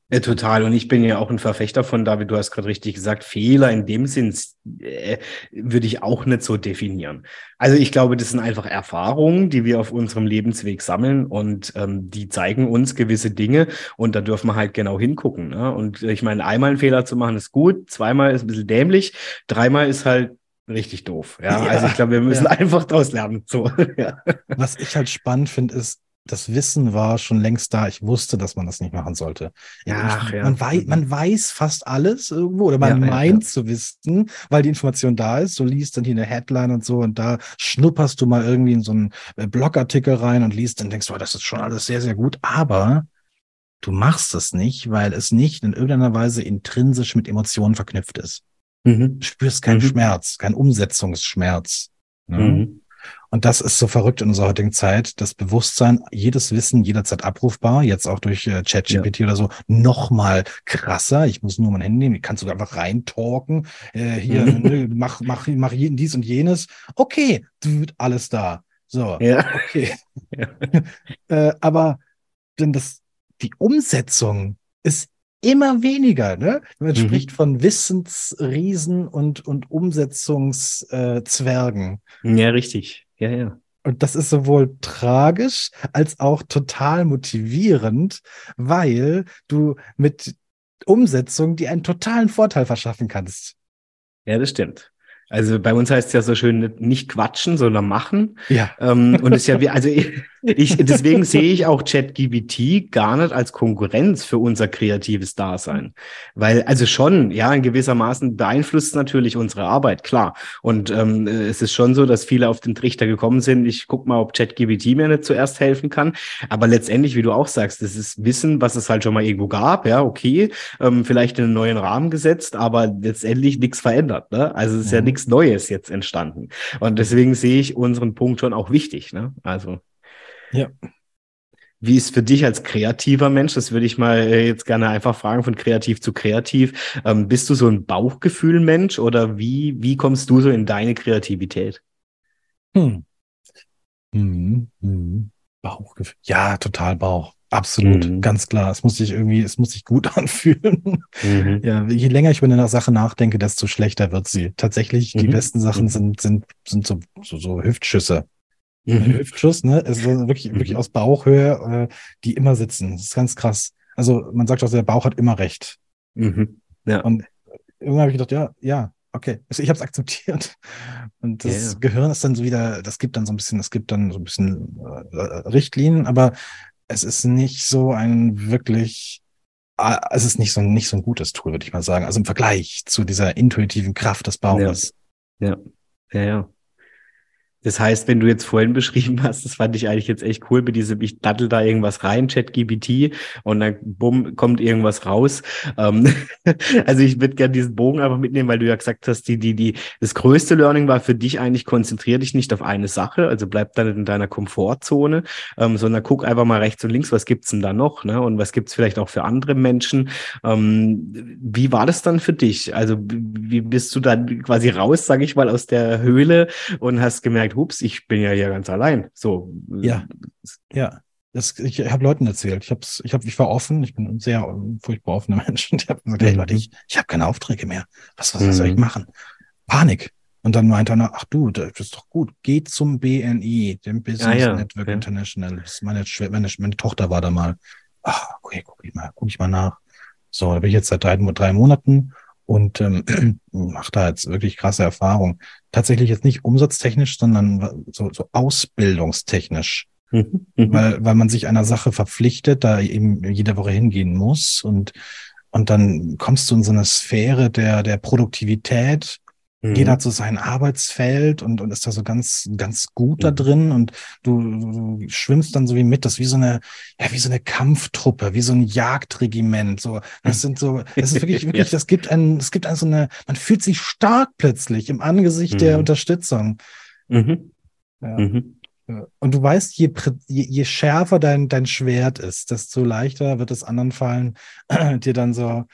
Ja, total. Und ich bin ja auch ein Verfechter von David, du hast gerade richtig gesagt, Fehler in dem Sinn äh, würde ich auch nicht so definieren. Also ich glaube, das sind einfach Erfahrungen, die wir auf unserem Lebensweg sammeln und ähm, die zeigen uns gewisse Dinge und da dürfen wir halt genau hingucken. Ne? Und ich meine, einmal einen Fehler zu machen ist gut, zweimal ist ein bisschen dämlich, dreimal ist halt richtig doof. Ja, ja also ich glaube, wir müssen ja. einfach daraus lernen. So, ja. Was ich halt spannend finde, ist, das Wissen war schon längst da. Ich wusste, dass man das nicht machen sollte. Ja, ich, ja. Man, weiß, mhm. man weiß fast alles irgendwo oder man ja, meint ja, zu wissen, weil die Information da ist. Du liest dann hier eine Headline und so und da schnupperst du mal irgendwie in so einen äh, Blogartikel rein und liest dann denkst du, oh, das ist schon alles sehr, sehr gut. Aber du machst es nicht, weil es nicht in irgendeiner Weise intrinsisch mit Emotionen verknüpft ist. Mhm. Du spürst keinen mhm. Schmerz, keinen Umsetzungsschmerz. Ne? Mhm. Und das ist so verrückt in unserer heutigen Zeit. Das Bewusstsein, jedes Wissen jederzeit abrufbar, jetzt auch durch äh, ChatGPT ja. oder so, noch mal krasser. Ich muss nur mein Handy nehmen, ich kann sogar einfach reintalken. Äh, hier, mhm. ne, mach, mach, mach dies und jenes. Okay, wird alles da. So, ja. okay. Ja. äh, aber denn das, die Umsetzung ist immer weniger. Ne? Man mhm. spricht von Wissensriesen und, und Umsetzungszwergen. Ja, richtig. Ja, ja. Und das ist sowohl tragisch als auch total motivierend, weil du mit Umsetzung dir einen totalen Vorteil verschaffen kannst. Ja, das stimmt. Also bei uns heißt es ja so schön, nicht quatschen, sondern machen. Ja. Ähm, und es ist ja wie, also ich, ich, deswegen sehe ich auch ChatGPT gar nicht als Konkurrenz für unser kreatives Dasein. Weil, also schon, ja, in gewisser Maßen beeinflusst natürlich unsere Arbeit, klar. Und ähm, es ist schon so, dass viele auf den Trichter gekommen sind, ich guck mal, ob ChatGPT mir nicht zuerst helfen kann. Aber letztendlich, wie du auch sagst, das ist Wissen, was es halt schon mal irgendwo gab, ja, okay, ähm, vielleicht in einen neuen Rahmen gesetzt, aber letztendlich nichts verändert. Ne? Also es ist ja, ja nichts nichts Neues jetzt entstanden. Und deswegen sehe ich unseren Punkt schon auch wichtig. Ne? Also. Ja. Wie ist für dich als kreativer Mensch, das würde ich mal äh, jetzt gerne einfach fragen, von kreativ zu kreativ, ähm, bist du so ein Bauchgefühl-Mensch oder wie, wie kommst du so in deine Kreativität? Hm. Hm, hm. Bauchgefühl. Ja, total Bauch. Absolut, mhm. ganz klar. Es muss sich irgendwie, es muss sich gut anfühlen. Mhm. Ja, je länger ich über eine Sache nachdenke, desto schlechter wird sie. Tatsächlich, mhm. die besten Sachen mhm. sind, sind, sind so, so, so Hüftschüsse. Mhm. Hüftschuss, ne? Also wirklich, wirklich mhm. aus Bauchhöhe, äh, die immer sitzen. Das ist ganz krass. Also man sagt auch, der Bauch hat immer recht. Ja. Und irgendwann habe ich gedacht, ja, ja, okay. Also ich habe es akzeptiert. Und das yeah. Gehirn ist dann so wieder, das gibt dann so ein bisschen, es gibt dann so ein bisschen äh, Richtlinien, aber es ist nicht so ein wirklich, äh, es ist nicht so, nicht so ein gutes Tool, würde ich mal sagen. Also im Vergleich zu dieser intuitiven Kraft des Bauches. Ja, ja, ja. ja. Das heißt, wenn du jetzt vorhin beschrieben hast, das fand ich eigentlich jetzt echt cool, mit diesem, ich dattel da irgendwas rein, ChatGPT, und dann bumm, kommt irgendwas raus. Ähm, also ich würde gerne diesen Bogen einfach mitnehmen, weil du ja gesagt hast, die, die, die, das größte Learning war für dich eigentlich, konzentrier dich nicht auf eine Sache, also bleib dann in deiner Komfortzone, ähm, sondern guck einfach mal rechts und links, was gibt's denn da noch, ne? Und was gibt's vielleicht auch für andere Menschen? Ähm, wie war das dann für dich? Also wie bist du dann quasi raus, sage ich mal, aus der Höhle und hast gemerkt, gemerkt, hups, ich bin ja hier ganz allein. So. Ja, ja. Das, ich habe Leuten erzählt. Ich, hab's, ich, hab, ich war offen. Ich bin ein sehr furchtbar offener Mensch. Und ich habe gesagt, hey mhm. Leute, ich, ich habe keine Aufträge mehr. Was, was, was mhm. soll ich mhm. machen? Panik. Und dann meinte er, ach du, das ist doch gut. Geh zum BNI, dem Business ah, ja. Network ja. International. Meine, meine, meine Tochter war da mal. Ach, okay, guck ich mal, guck ich mal nach. So, da bin ich jetzt seit drei, drei Monaten und ähm, mache da jetzt wirklich krasse Erfahrungen. Tatsächlich jetzt nicht umsatztechnisch, sondern so, so ausbildungstechnisch. Mhm, mhm. weil, weil man sich einer Sache verpflichtet, da eben jede Woche hingehen muss und, und dann kommst du in so eine Sphäre der, der Produktivität, Mhm. Jeder hat so sein Arbeitsfeld und, und ist da so ganz, ganz gut mhm. da drin und du, du, schwimmst dann so wie mit, das ist wie so eine, ja, wie so eine Kampftruppe, wie so ein Jagdregiment, so. Das sind so, das ist wirklich, wirklich, das gibt ein, es gibt ein so eine, man fühlt sich stark plötzlich im Angesicht mhm. der Unterstützung. Mhm. Ja. Mhm. Und du weißt, je, je, je schärfer dein, dein Schwert ist, desto leichter wird es anderen fallen, dir dann so,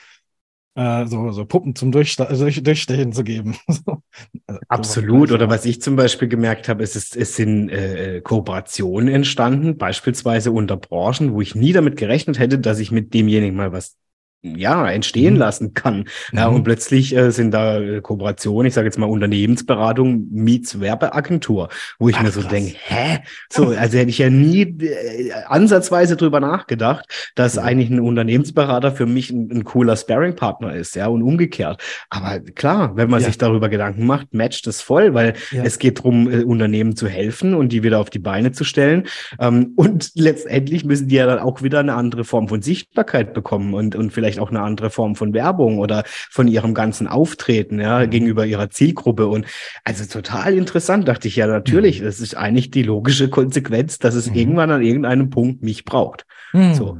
äh, so, so Puppen zum Durchsta durch, Durchstechen zu geben. also, Absolut. Oder was ich zum Beispiel gemerkt habe, ist, es, es sind äh, Kooperationen entstanden, beispielsweise unter Branchen, wo ich nie damit gerechnet hätte, dass ich mit demjenigen mal was ja, entstehen mhm. lassen kann. Mhm. Ja, und plötzlich äh, sind da äh, Kooperationen, ich sage jetzt mal Unternehmensberatung meets Werbeagentur, wo ich Ach, mir so denke, hä? So, also hätte ich ja nie äh, ansatzweise drüber nachgedacht, dass mhm. eigentlich ein Unternehmensberater für mich ein, ein cooler Sparring-Partner ist, ja, und umgekehrt. Aber klar, wenn man ja. sich darüber Gedanken macht, matcht es voll, weil ja. es geht darum, äh, Unternehmen zu helfen und die wieder auf die Beine zu stellen. Ähm, und letztendlich müssen die ja dann auch wieder eine andere Form von Sichtbarkeit bekommen und, und vielleicht vielleicht auch eine andere Form von Werbung oder von ihrem ganzen Auftreten, ja, mhm. gegenüber ihrer Zielgruppe. Und also total interessant, dachte ich ja natürlich, mhm. das ist eigentlich die logische Konsequenz, dass es mhm. irgendwann an irgendeinem Punkt mich braucht. Mhm. So.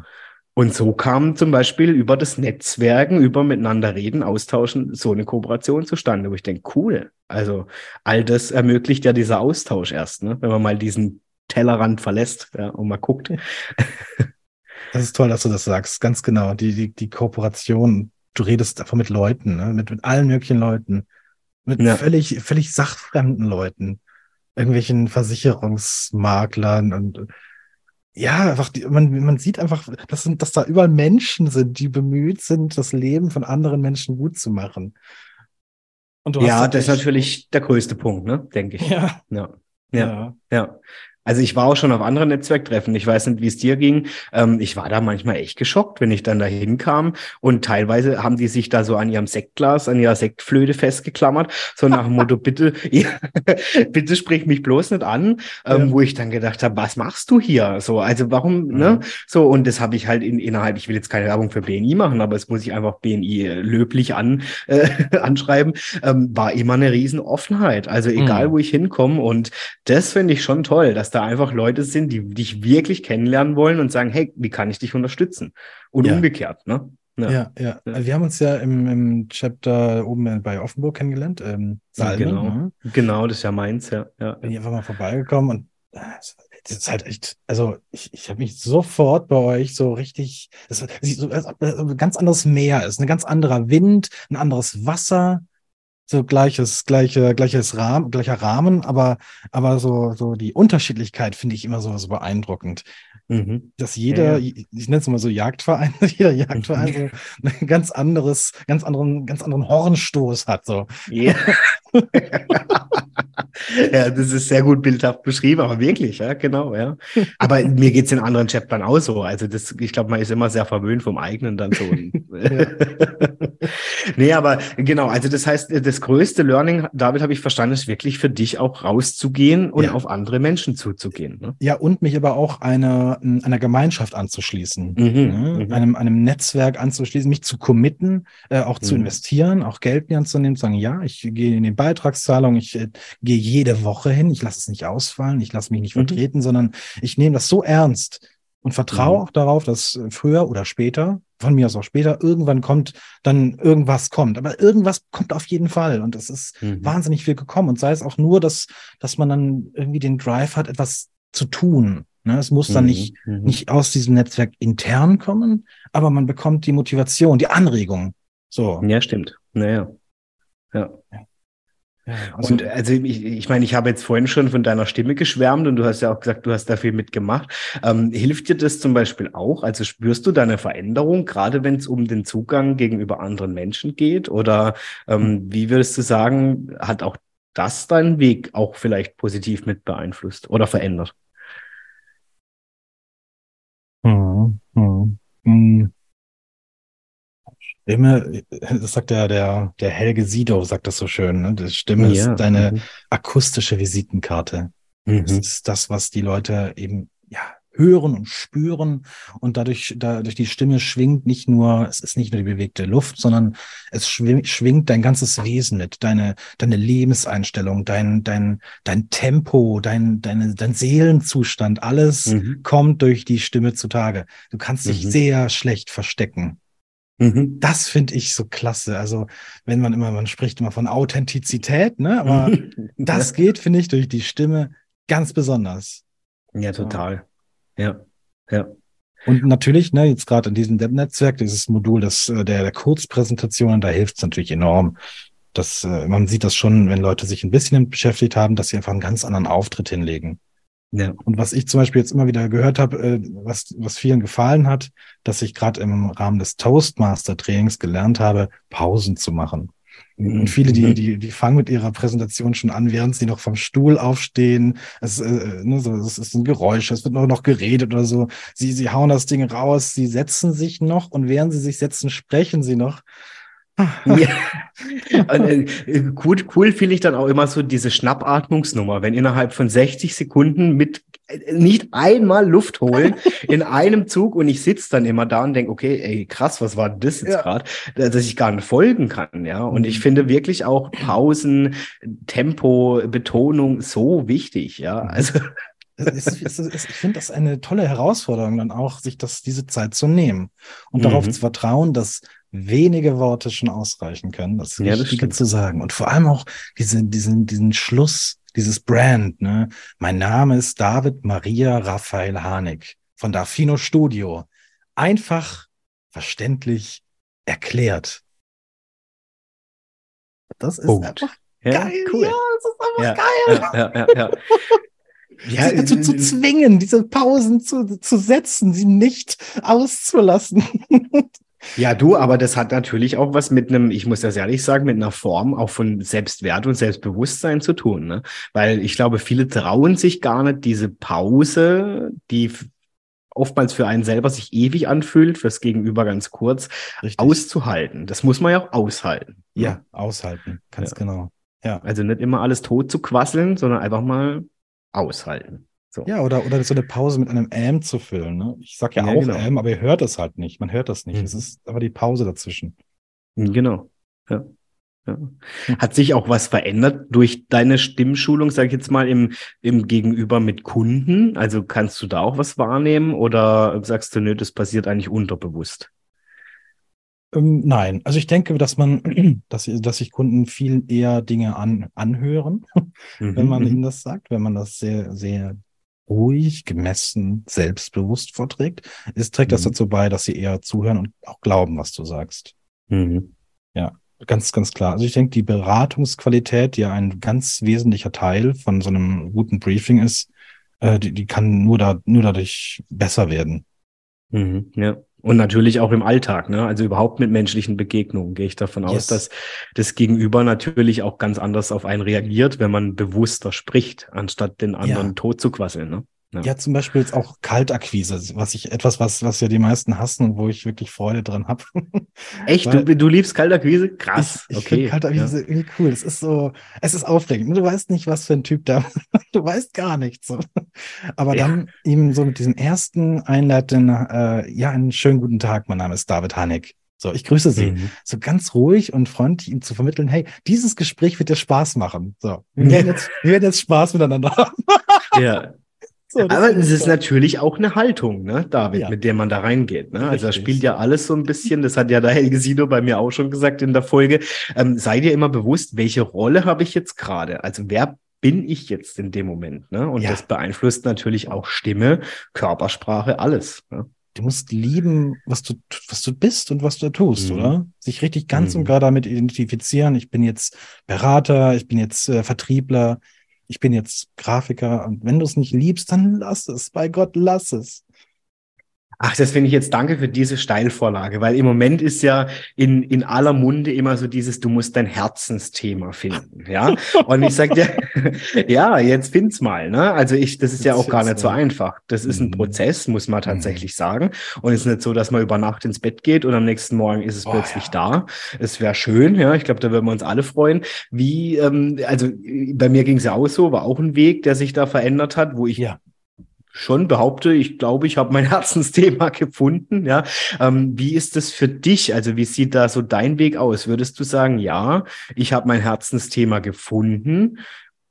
Und so kam zum Beispiel über das Netzwerken, über miteinander reden, austauschen, so eine Kooperation zustande, wo ich denke, cool. Also all das ermöglicht ja dieser Austausch erst, ne? wenn man mal diesen Tellerrand verlässt ja, und mal guckt. Das ist toll, dass du das sagst. Ganz genau. Die, die, die Kooperation. Du redest einfach mit Leuten, ne? mit, mit allen möglichen Leuten. Mit ja. völlig, völlig sachfremden Leuten. Irgendwelchen Versicherungsmaklern und, ja, einfach, die, man, man sieht einfach, dass, dass da überall Menschen sind, die bemüht sind, das Leben von anderen Menschen gut zu machen. ja, das ist natürlich der größte Punkt, ne, denke ich. Ja. Ja. Ja. ja. ja. Also ich war auch schon auf anderen Netzwerktreffen. Ich weiß nicht, wie es dir ging. Ähm, ich war da manchmal echt geschockt, wenn ich dann da hinkam. Und teilweise haben die sich da so an ihrem Sektglas, an ihrer Sektflöte festgeklammert. So nach dem Motto, bitte, ja, bitte sprich mich bloß nicht an. Ähm, ja. Wo ich dann gedacht habe, was machst du hier? So, also warum, mhm. ne? So, und das habe ich halt in, innerhalb, ich will jetzt keine Werbung für BNI machen, aber es muss ich einfach BNI äh, löblich an, äh, anschreiben, ähm, war immer eine riesen Offenheit. Also egal, mhm. wo ich hinkomme. Und das finde ich schon toll, dass da einfach Leute sind, die dich wirklich kennenlernen wollen und sagen, hey, wie kann ich dich unterstützen? Und ja. umgekehrt, ne? Ja, ja. ja. ja. Wir haben uns ja im, im Chapter oben bei Offenburg kennengelernt. Ähm, Salmen, genau. Ne? genau, das ist ja meins, ja. ja. Bin ich einfach mal vorbeigekommen und äh, das ist halt echt, also ich, ich habe mich sofort bei euch so richtig, das ist so, ein ganz anderes Meer ist, ein ganz anderer Wind, ein anderes Wasser, so gleiches, gleiche, gleiches Rahmen, gleicher Rahmen, aber, aber so, so die Unterschiedlichkeit finde ich immer so, so beeindruckend. Mhm. Dass jeder, ja, ja. ich nenne es mal so Jagdverein, jeder Jagdverein so ein ganz anderes, ganz anderen, ganz anderen Hornstoß hat, so. Ja. ja, das ist sehr gut bildhaft beschrieben, aber wirklich, ja, genau, ja. Aber mir geht's in anderen Chaptern auch so. Also das, ich glaube, man ist immer sehr verwöhnt vom eigenen dann so. nee, aber genau, also das heißt, das größte Learning, David, habe ich verstanden, ist wirklich für dich auch rauszugehen und ja. auf andere Menschen zuzugehen. Ne? Ja, und mich aber auch einer, einer Gemeinschaft anzuschließen, mhm, ne? mhm. einem, einem Netzwerk anzuschließen, mich zu committen, äh, auch zu mhm. investieren, auch Geld mir anzunehmen, zu sagen, ja, ich gehe in die Beitragszahlung, ich äh, gehe jede Woche hin, ich lasse es nicht ausfallen, ich lasse mich nicht mhm. vertreten, sondern ich nehme das so ernst und vertraue mhm. auch darauf, dass früher oder später, von mir aus auch später, irgendwann kommt, dann irgendwas kommt. Aber irgendwas kommt auf jeden Fall. Und es ist mhm. wahnsinnig viel gekommen. Und sei es auch nur, dass, dass man dann irgendwie den Drive hat, etwas zu tun. Ne? Es muss dann nicht, mhm. mhm. nicht aus diesem Netzwerk intern kommen, aber man bekommt die Motivation, die Anregung. So. Ja, stimmt. Naja. Ja. ja. Also, und also ich, ich meine, ich habe jetzt vorhin schon von deiner Stimme geschwärmt und du hast ja auch gesagt, du hast da viel mitgemacht. Ähm, hilft dir das zum Beispiel auch? Also spürst du deine Veränderung, gerade wenn es um den Zugang gegenüber anderen Menschen geht? Oder ähm, hm. wie würdest du sagen, hat auch das deinen Weg auch vielleicht positiv mit beeinflusst oder verändert? Hm, hm, hm. Stimme, das sagt der, der, der Helge Sido, sagt das so schön, ne? Die Stimme ja. ist deine mhm. akustische Visitenkarte. Mhm. Das ist das, was die Leute eben, ja, hören und spüren und dadurch, dadurch die Stimme schwingt nicht nur, es ist nicht nur die bewegte Luft, sondern es schwingt, schwingt dein ganzes Wesen mit, deine, deine Lebenseinstellung, dein, dein, dein Tempo, dein, deine, dein Seelenzustand, alles mhm. kommt durch die Stimme zutage. Du kannst dich mhm. sehr schlecht verstecken. Mhm. Das finde ich so klasse. Also, wenn man immer, man spricht immer von Authentizität, ne? Aber das geht, finde ich, durch die Stimme ganz besonders. Ja, total. Ja, ja. Und natürlich, ne, jetzt gerade in diesem Webnetzwerk, dieses Modul das, äh, der, der Kurzpräsentationen, da hilft es natürlich enorm. Das, äh, man sieht das schon, wenn Leute sich ein bisschen beschäftigt haben, dass sie einfach einen ganz anderen Auftritt hinlegen. Ja. Und was ich zum Beispiel jetzt immer wieder gehört habe, äh, was, was vielen gefallen hat, dass ich gerade im Rahmen des Toastmaster-Trainings gelernt habe, Pausen zu machen. Und viele, die, mhm. die, die fangen mit ihrer Präsentation schon an, während sie noch vom Stuhl aufstehen. Es, äh, ne, so, es ist ein Geräusch, es wird noch, noch geredet oder so. Sie, sie hauen das Ding raus, sie setzen sich noch und während sie sich setzen, sprechen sie noch ja. Äh, gut, cool finde ich dann auch immer so diese Schnappatmungsnummer, wenn innerhalb von 60 Sekunden mit äh, nicht einmal Luft holen in einem Zug und ich sitze dann immer da und denke, okay, ey, krass, was war das jetzt ja. gerade, dass ich gar nicht folgen kann, ja. Und ich mhm. finde wirklich auch Pausen, Tempo, Betonung so wichtig, ja. Mhm. Also es es ist, ich finde das eine tolle Herausforderung, dann auch, sich das, diese Zeit zu nehmen und mhm. darauf zu vertrauen, dass wenige Worte schon ausreichen können, das ja, Richtige zu sagen. Und vor allem auch diese, diesen, diesen Schluss, dieses Brand, ne? Mein Name ist David Maria Raphael Harnik von Dafino Studio. Einfach verständlich erklärt. Das ist Punkt. einfach ja, geil. Cool. Ja, das ist einfach ja, geil. Ja, ja, ja, ja. sie dazu zu zwingen, diese Pausen zu, zu setzen, sie nicht auszulassen. Ja, du, aber das hat natürlich auch was mit einem, ich muss das ehrlich sagen, mit einer Form auch von Selbstwert und Selbstbewusstsein zu tun. Ne? Weil ich glaube, viele trauen sich gar nicht, diese Pause, die oftmals für einen selber sich ewig anfühlt, fürs Gegenüber ganz kurz, Richtig. auszuhalten. Das muss man ja auch aushalten. Ne? Ja, aushalten, ganz ja. genau. Ja. Also nicht immer alles tot zu quasseln, sondern einfach mal aushalten. So. Ja, oder, oder so eine Pause mit einem Ähm zu füllen. Ne? Ich sag ja, ja auch genau. Ähm, aber ihr hört es halt nicht. Man hört das nicht. Mhm. Es ist aber die Pause dazwischen. Mhm, genau. Ja. Ja. Hat sich auch was verändert durch deine Stimmschulung, sag ich jetzt mal, im, im Gegenüber mit Kunden? Also kannst du da auch was wahrnehmen oder sagst du, nö, das passiert eigentlich unterbewusst? Ähm, nein, also ich denke, dass man, dass, dass sich Kunden viel eher Dinge an, anhören, mhm, wenn man mhm. ihnen das sagt, wenn man das sehr, sehr ruhig, gemessen, selbstbewusst vorträgt, ist, trägt mhm. das dazu bei, dass sie eher zuhören und auch glauben, was du sagst. Mhm. Ja, ganz, ganz klar. Also ich denke, die Beratungsqualität, die ja ein ganz wesentlicher Teil von so einem guten Briefing ist, äh, die, die kann nur da, nur dadurch besser werden. Mhm, ja. Und natürlich auch im Alltag, ne? Also überhaupt mit menschlichen Begegnungen gehe ich davon yes. aus, dass das Gegenüber natürlich auch ganz anders auf einen reagiert, wenn man bewusster spricht, anstatt den anderen ja. tot zu quasseln, ne? Ja. ja, zum Beispiel jetzt auch Kaltakquise, was ich etwas, was, was ja die meisten hassen und wo ich wirklich Freude dran habe. Echt? du, du liebst Kaltakquise? Krass. Ich, ich okay. Kaltakquise ja. irgendwie cool. Es ist so, es ist aufregend. Du weißt nicht, was für ein Typ da, du weißt gar nichts. So. Aber ja. dann ihm so mit diesem ersten einleitenden, äh, ja, einen schönen guten Tag. Mein Name ist David Hanek. So, ich grüße Sie. Mhm. So ganz ruhig und freundlich ihm zu vermitteln, hey, dieses Gespräch wird dir Spaß machen. So, wir werden jetzt, wir werden jetzt Spaß miteinander haben. Ja, so, Aber es ist natürlich auch eine Haltung, ne, David, ja. mit der man da reingeht. Ne? Also da spielt ja alles so ein bisschen, das hat ja der Helge Sido bei mir auch schon gesagt in der Folge. Ähm, sei dir immer bewusst, welche Rolle habe ich jetzt gerade? Also wer bin ich jetzt in dem Moment? Ne? Und ja. das beeinflusst natürlich auch Stimme, Körpersprache, alles. Ne? Du musst lieben, was du, was du bist und was du tust, mhm. oder? Sich richtig ganz mhm. und gar damit identifizieren. Ich bin jetzt Berater, ich bin jetzt äh, Vertriebler, ich bin jetzt Grafiker und wenn du es nicht liebst, dann lass es. Bei Gott, lass es. Ach, das finde ich jetzt danke für diese Steilvorlage, weil im Moment ist ja in, in aller Munde immer so dieses, du musst dein Herzensthema finden, ja. Und ich sage dir, ja, jetzt find's mal, ne? Also ich, das ist ja auch gar nicht so einfach. Das ist ein mhm. Prozess, muss man mhm. tatsächlich sagen. Und es ist nicht so, dass man über Nacht ins Bett geht und am nächsten Morgen ist es oh, plötzlich ja. da. Es wäre schön, ja. Ich glaube, da würden wir uns alle freuen. Wie, ähm, also bei mir ging es ja auch so, war auch ein Weg, der sich da verändert hat, wo ich ja schon behaupte, ich glaube, ich habe mein Herzensthema gefunden. Ja, ähm, wie ist das für dich? Also wie sieht da so dein Weg aus? Würdest du sagen, ja, ich habe mein Herzensthema gefunden,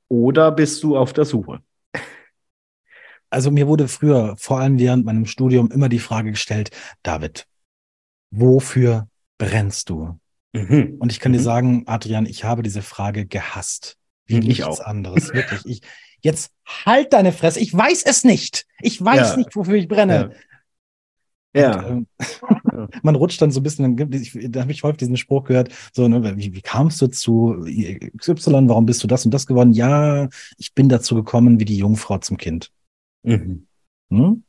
oder bist du auf der Suche? Also mir wurde früher, vor allem während meinem Studium, immer die Frage gestellt, David, wofür brennst du? Mhm. Und ich kann mhm. dir sagen, Adrian, ich habe diese Frage gehasst. Wie ich nichts auch. anderes. Wirklich. Ich, Jetzt halt deine Fresse. Ich weiß es nicht. Ich weiß ja. nicht, wofür ich brenne. Ja. Und, ähm, man rutscht dann so ein bisschen, da habe ich häufig diesen Spruch gehört, so, ne, wie, wie kamst du zu XY, warum bist du das und das geworden? Ja, ich bin dazu gekommen wie die Jungfrau zum Kind. Mhm. Hm?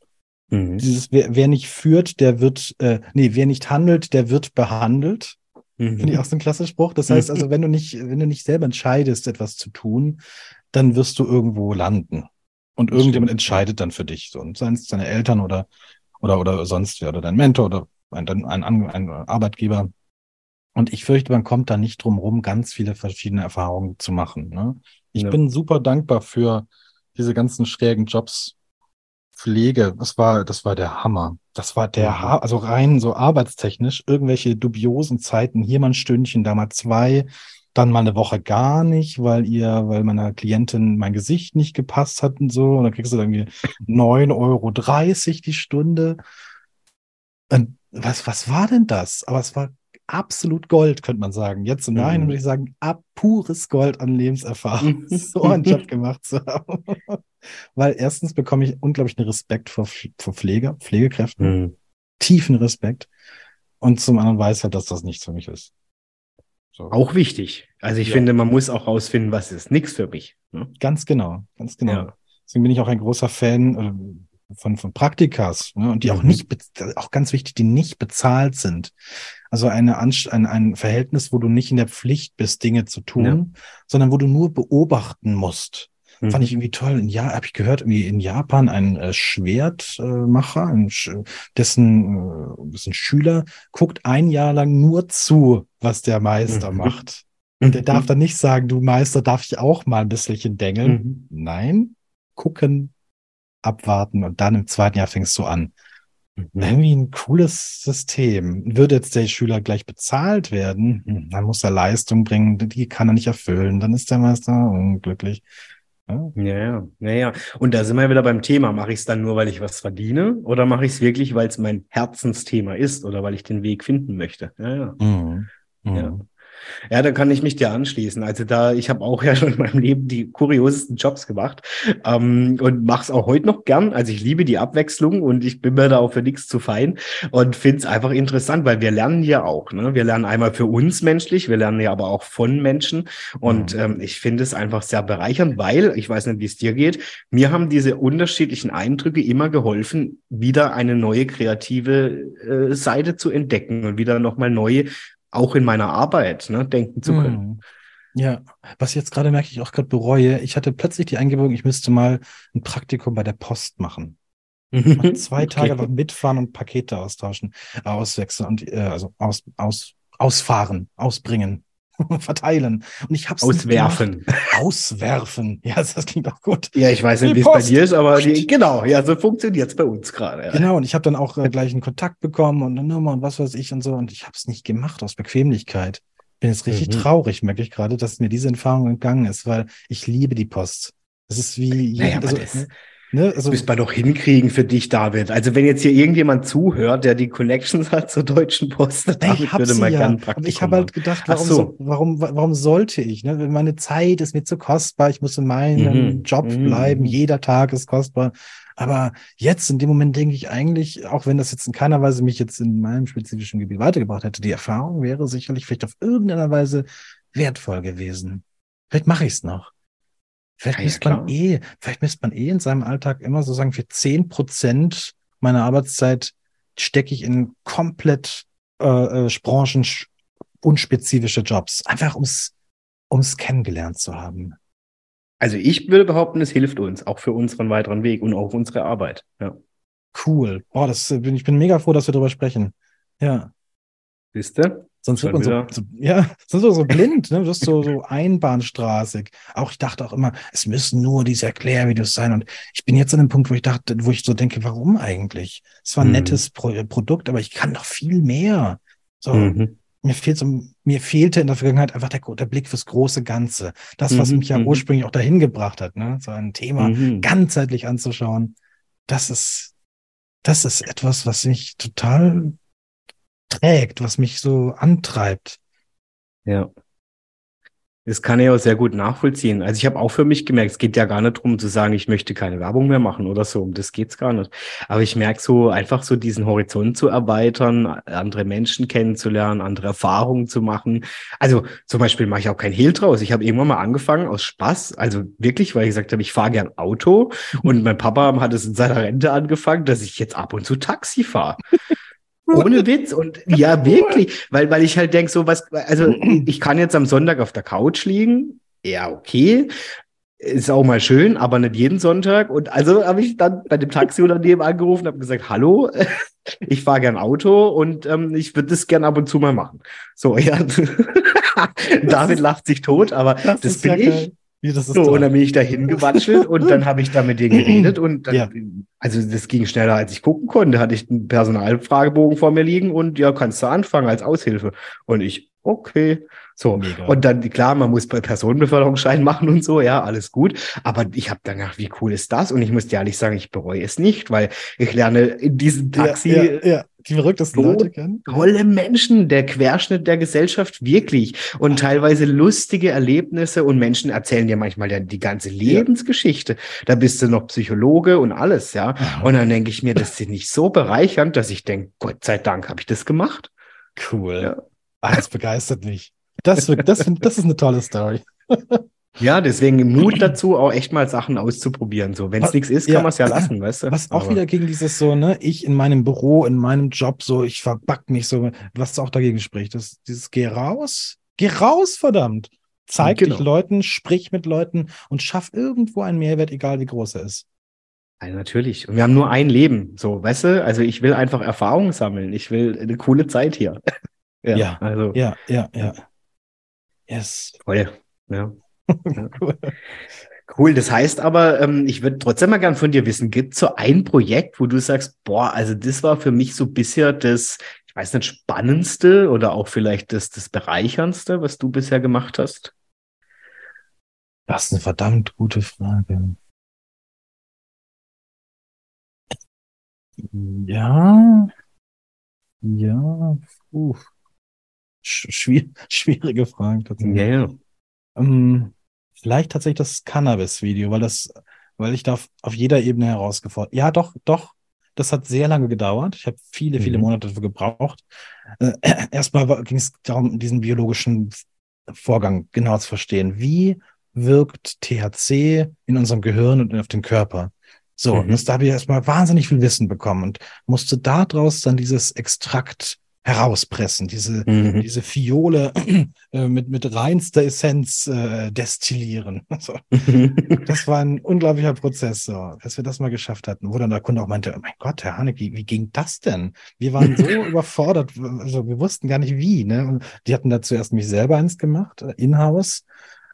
Mhm. Dieses, wer, wer, nicht führt, der wird, äh, nee, wer nicht handelt, der wird behandelt. Mhm. Finde ich auch so ein klasse Spruch. Das heißt also, wenn du nicht, wenn du nicht selber entscheidest, etwas zu tun, dann wirst du irgendwo landen. Und das irgendjemand stimmt. entscheidet dann für dich. So, und seien es deine Eltern oder, oder, oder sonst wer, oder dein Mentor oder ein, ein, ein, ein Arbeitgeber. Und ich fürchte, man kommt da nicht drum rum, ganz viele verschiedene Erfahrungen zu machen. Ne? Ich ja. bin super dankbar für diese ganzen schrägen Jobs. Pflege, das war, das war der Hammer. Das war der, ha also rein so arbeitstechnisch, irgendwelche dubiosen Zeiten, hier mal ein Stündchen, da mal zwei, dann mal eine Woche gar nicht, weil ihr, weil meiner Klientin mein Gesicht nicht gepasst hat und so. Und dann kriegst du dann irgendwie 9,30 Euro die Stunde. Und was, was war denn das? Aber es war absolut Gold, könnte man sagen. Jetzt im Nachhinein mhm. würde ich sagen, ab pures Gold an Lebenserfahrung, so einen Job gemacht zu haben. Weil erstens bekomme ich unglaublichen Respekt vor, vor Pflege, Pflegekräften. Mhm. Tiefen Respekt. Und zum anderen weiß halt, dass das nichts für mich ist. So. Auch wichtig. Also ich ja. finde, man muss auch rausfinden, was ist nichts für mich. Ne? Ganz genau, ganz genau. Ja. Deswegen bin ich auch ein großer Fan äh, von, von Praktikas ne? und die mhm. auch nicht, auch ganz wichtig, die nicht bezahlt sind. Also eine, ein, ein Verhältnis, wo du nicht in der Pflicht bist, Dinge zu tun, ja. sondern wo du nur beobachten musst. Mhm. Fand ich irgendwie toll. In ja, habe ich gehört, irgendwie in Japan ein äh, Schwertmacher, ein, dessen, äh, dessen Schüler guckt ein Jahr lang nur zu, was der Meister mhm. macht. Und der darf mhm. dann nicht sagen, du Meister, darf ich auch mal ein bisschen dengeln? Mhm. Nein, gucken, abwarten und dann im zweiten Jahr fängst du an. Mhm. Irgendwie ein cooles System. Würde jetzt der Schüler gleich bezahlt werden, hm, dann muss er Leistung bringen, die kann er nicht erfüllen, dann ist der Meister unglücklich. Ja, ja, ja, ja. Und da sind wir wieder beim Thema. Mache ich es dann nur, weil ich was verdiene oder mache ich es wirklich, weil es mein Herzensthema ist oder weil ich den Weg finden möchte? Ja, ja. Mhm. Mhm. ja. Ja, da kann ich mich dir anschließen. Also da, ich habe auch ja schon in meinem Leben die kuriosesten Jobs gemacht ähm, und mache es auch heute noch gern. Also ich liebe die Abwechslung und ich bin mir da auch für nichts zu fein und finde es einfach interessant, weil wir lernen ja auch. Ne? Wir lernen einmal für uns menschlich, wir lernen ja aber auch von Menschen und mhm. ähm, ich finde es einfach sehr bereichernd, weil, ich weiß nicht, wie es dir geht, mir haben diese unterschiedlichen Eindrücke immer geholfen, wieder eine neue kreative äh, Seite zu entdecken und wieder nochmal neue auch in meiner Arbeit ne, denken zu können. Hm. Ja, was ich jetzt gerade merke, ich auch gerade bereue, ich hatte plötzlich die Eingebung, ich müsste mal ein Praktikum bei der Post machen. zwei Tage okay. mitfahren und Pakete austauschen, auswechseln und äh, also aus, aus, ausfahren, ausbringen. verteilen. Und ich habe Auswerfen. Auswerfen. Ja, das klingt auch gut. Ja, ich weiß nicht, wie es bei dir ist, aber die, genau, ja, so funktioniert es bei uns gerade. Ja. Genau, und ich habe dann auch äh, gleich einen Kontakt bekommen und eine Nummer und was weiß ich und so. Und ich habe es nicht gemacht aus Bequemlichkeit. Bin jetzt richtig mhm. traurig, merke ich gerade, dass mir diese Erfahrung entgangen ist, weil ich liebe die Post. Das ist wie, naja, also, das, Ne? Also, Müsste man doch hinkriegen für dich, David. Also wenn jetzt hier irgendjemand zuhört, der die Connections hat zur Deutschen Post, David würde mal ja. gerne Praktikum Ich habe halt gedacht, warum, so. so, warum, warum sollte ich? Ne? Meine Zeit ist mir zu kostbar. Ich muss in meinem mhm. Job mhm. bleiben. Jeder Tag ist kostbar. Aber jetzt in dem Moment denke ich eigentlich, auch wenn das jetzt in keiner Weise mich jetzt in meinem spezifischen Gebiet weitergebracht hätte, die Erfahrung wäre sicherlich vielleicht auf irgendeiner Weise wertvoll gewesen. Vielleicht mache ich es noch. Vielleicht ja, misst man eh, vielleicht misst man eh in seinem Alltag immer so sagen, für zehn Prozent meiner Arbeitszeit stecke ich in komplett äh, äh, branchen unspezifische Jobs. Einfach ums, ums kennengelernt zu haben. Also ich würde behaupten, es hilft uns, auch für unseren weiteren Weg und auch unsere Arbeit. Ja. Cool. Boah, das, ich bin mega froh, dass wir darüber sprechen. Ja. Wisst ihr? Sonst wird man so, so, ja, sonst wird man so blind, ne? Du wirst so, so einbahnstraßig. Auch ich dachte auch immer, es müssen nur diese Erklärvideos sein. Und ich bin jetzt an dem Punkt, wo ich dachte, wo ich so denke, warum eigentlich? Es war ein mhm. nettes Pro Produkt, aber ich kann doch viel mehr. So. Mhm. Mir fehlt so, mir fehlte in der Vergangenheit einfach der, der Blick fürs große Ganze. Das, was mhm. mich ja mhm. ursprünglich auch dahin gebracht hat, ne? So ein Thema mhm. ganzheitlich anzuschauen. Das ist, das ist etwas, was mich total trägt, was mich so antreibt. Ja. Das kann ich auch sehr gut nachvollziehen. Also ich habe auch für mich gemerkt, es geht ja gar nicht darum zu sagen, ich möchte keine Werbung mehr machen oder so. Um das geht's gar nicht. Aber ich merke so, einfach so diesen Horizont zu erweitern, andere Menschen kennenzulernen, andere Erfahrungen zu machen. Also zum Beispiel mache ich auch kein Hehl draus. Ich habe irgendwann mal angefangen aus Spaß, also wirklich, weil ich gesagt habe, ich fahre gern Auto. Und mein Papa hat es in seiner Rente angefangen, dass ich jetzt ab und zu Taxi fahre. Ohne Witz. Und ja, wirklich. Weil, weil ich halt denke, so was, also ich kann jetzt am Sonntag auf der Couch liegen. Ja, okay. Ist auch mal schön, aber nicht jeden Sonntag. Und also habe ich dann bei dem Taxiunternehmen angerufen und habe gesagt, hallo, ich fahre gern Auto und ähm, ich würde das gern ab und zu mal machen. So, ja. David lacht sich tot, aber das, das bin ja ich. Geil. Ja, so, toll. und dann bin ich da hingewatschelt und dann habe ich da mit denen geredet und dann, ja. also das ging schneller, als ich gucken konnte. Hatte ich einen Personalfragebogen vor mir liegen und ja, kannst du anfangen als Aushilfe. Und ich, okay. So. Mega. Und dann, klar, man muss bei Personenbeförderungsschein machen und so, ja, alles gut. Aber ich habe dann gedacht, wie cool ist das? Und ich muss dir ehrlich sagen, ich bereue es nicht, weil ich lerne in diesem Taxi. Ja, ja die verrücktesten so Leute kennen. Tolle Menschen, der Querschnitt der Gesellschaft, wirklich. Und teilweise lustige Erlebnisse und Menschen erzählen dir manchmal ja die ganze Lebensgeschichte. Da bist du noch Psychologe und alles, ja. Und dann denke ich mir, das ist nicht so bereichernd, dass ich denke, Gott sei Dank habe ich das gemacht. Cool. Ja. Ah, das begeistert mich. Das, das, das ist eine tolle Story. Ja, deswegen Mut dazu, auch echt mal Sachen auszuprobieren. So, wenn es nichts ist, kann ja, man es ja lassen, weißt du? Was auch Aber. wieder gegen dieses so, ne, ich in meinem Büro, in meinem Job, so, ich verback mich so, was auch dagegen spricht, das, dieses Geh raus, geh raus, verdammt. Zeig genau. dich Leuten, sprich mit Leuten und schaff irgendwo einen Mehrwert, egal wie groß er ist. Ja, natürlich. Und wir haben nur ein Leben, so, weißt du? Also ich will einfach Erfahrung sammeln. Ich will eine coole Zeit hier. ja, ja, also. Ja, ja, ja. Yes. Toll. Ja. cool. Cool, das heißt aber, ähm, ich würde trotzdem mal gern von dir wissen, gibt es so ein Projekt, wo du sagst, boah, also das war für mich so bisher das, ich weiß nicht, spannendste oder auch vielleicht das, das bereicherndste, was du bisher gemacht hast? Das ist eine verdammt gute Frage. Ja, ja, puh. Schwier schwierige Fragen tatsächlich. Ja, ja. Ähm, vielleicht tatsächlich das Cannabis-Video, weil das, weil ich da auf, jeder Ebene herausgefordert. Ja, doch, doch. Das hat sehr lange gedauert. Ich habe viele, viele Mhm. Monate dafür gebraucht. Äh, erstmal ging es darum, diesen biologischen Vorgang genau zu verstehen. Wie wirkt THC in unserem Gehirn und auf den Körper? So, Mhm. und das, da habe ich erstmal wahnsinnig viel Wissen bekommen und musste daraus dann dieses Extrakt herauspressen, diese, Mhm. diese Fiole äh, mit, mit reinster Essenz äh, destillieren. So. Das war ein unglaublicher Prozess, so, dass wir das mal geschafft hatten, wo dann der Kunde auch meinte, oh mein Gott, Herr Hanek, wie, wie ging das denn? Wir waren so überfordert, also wir wussten gar nicht wie. Ne? Und die hatten da zuerst mich selber eins gemacht, äh, in-house.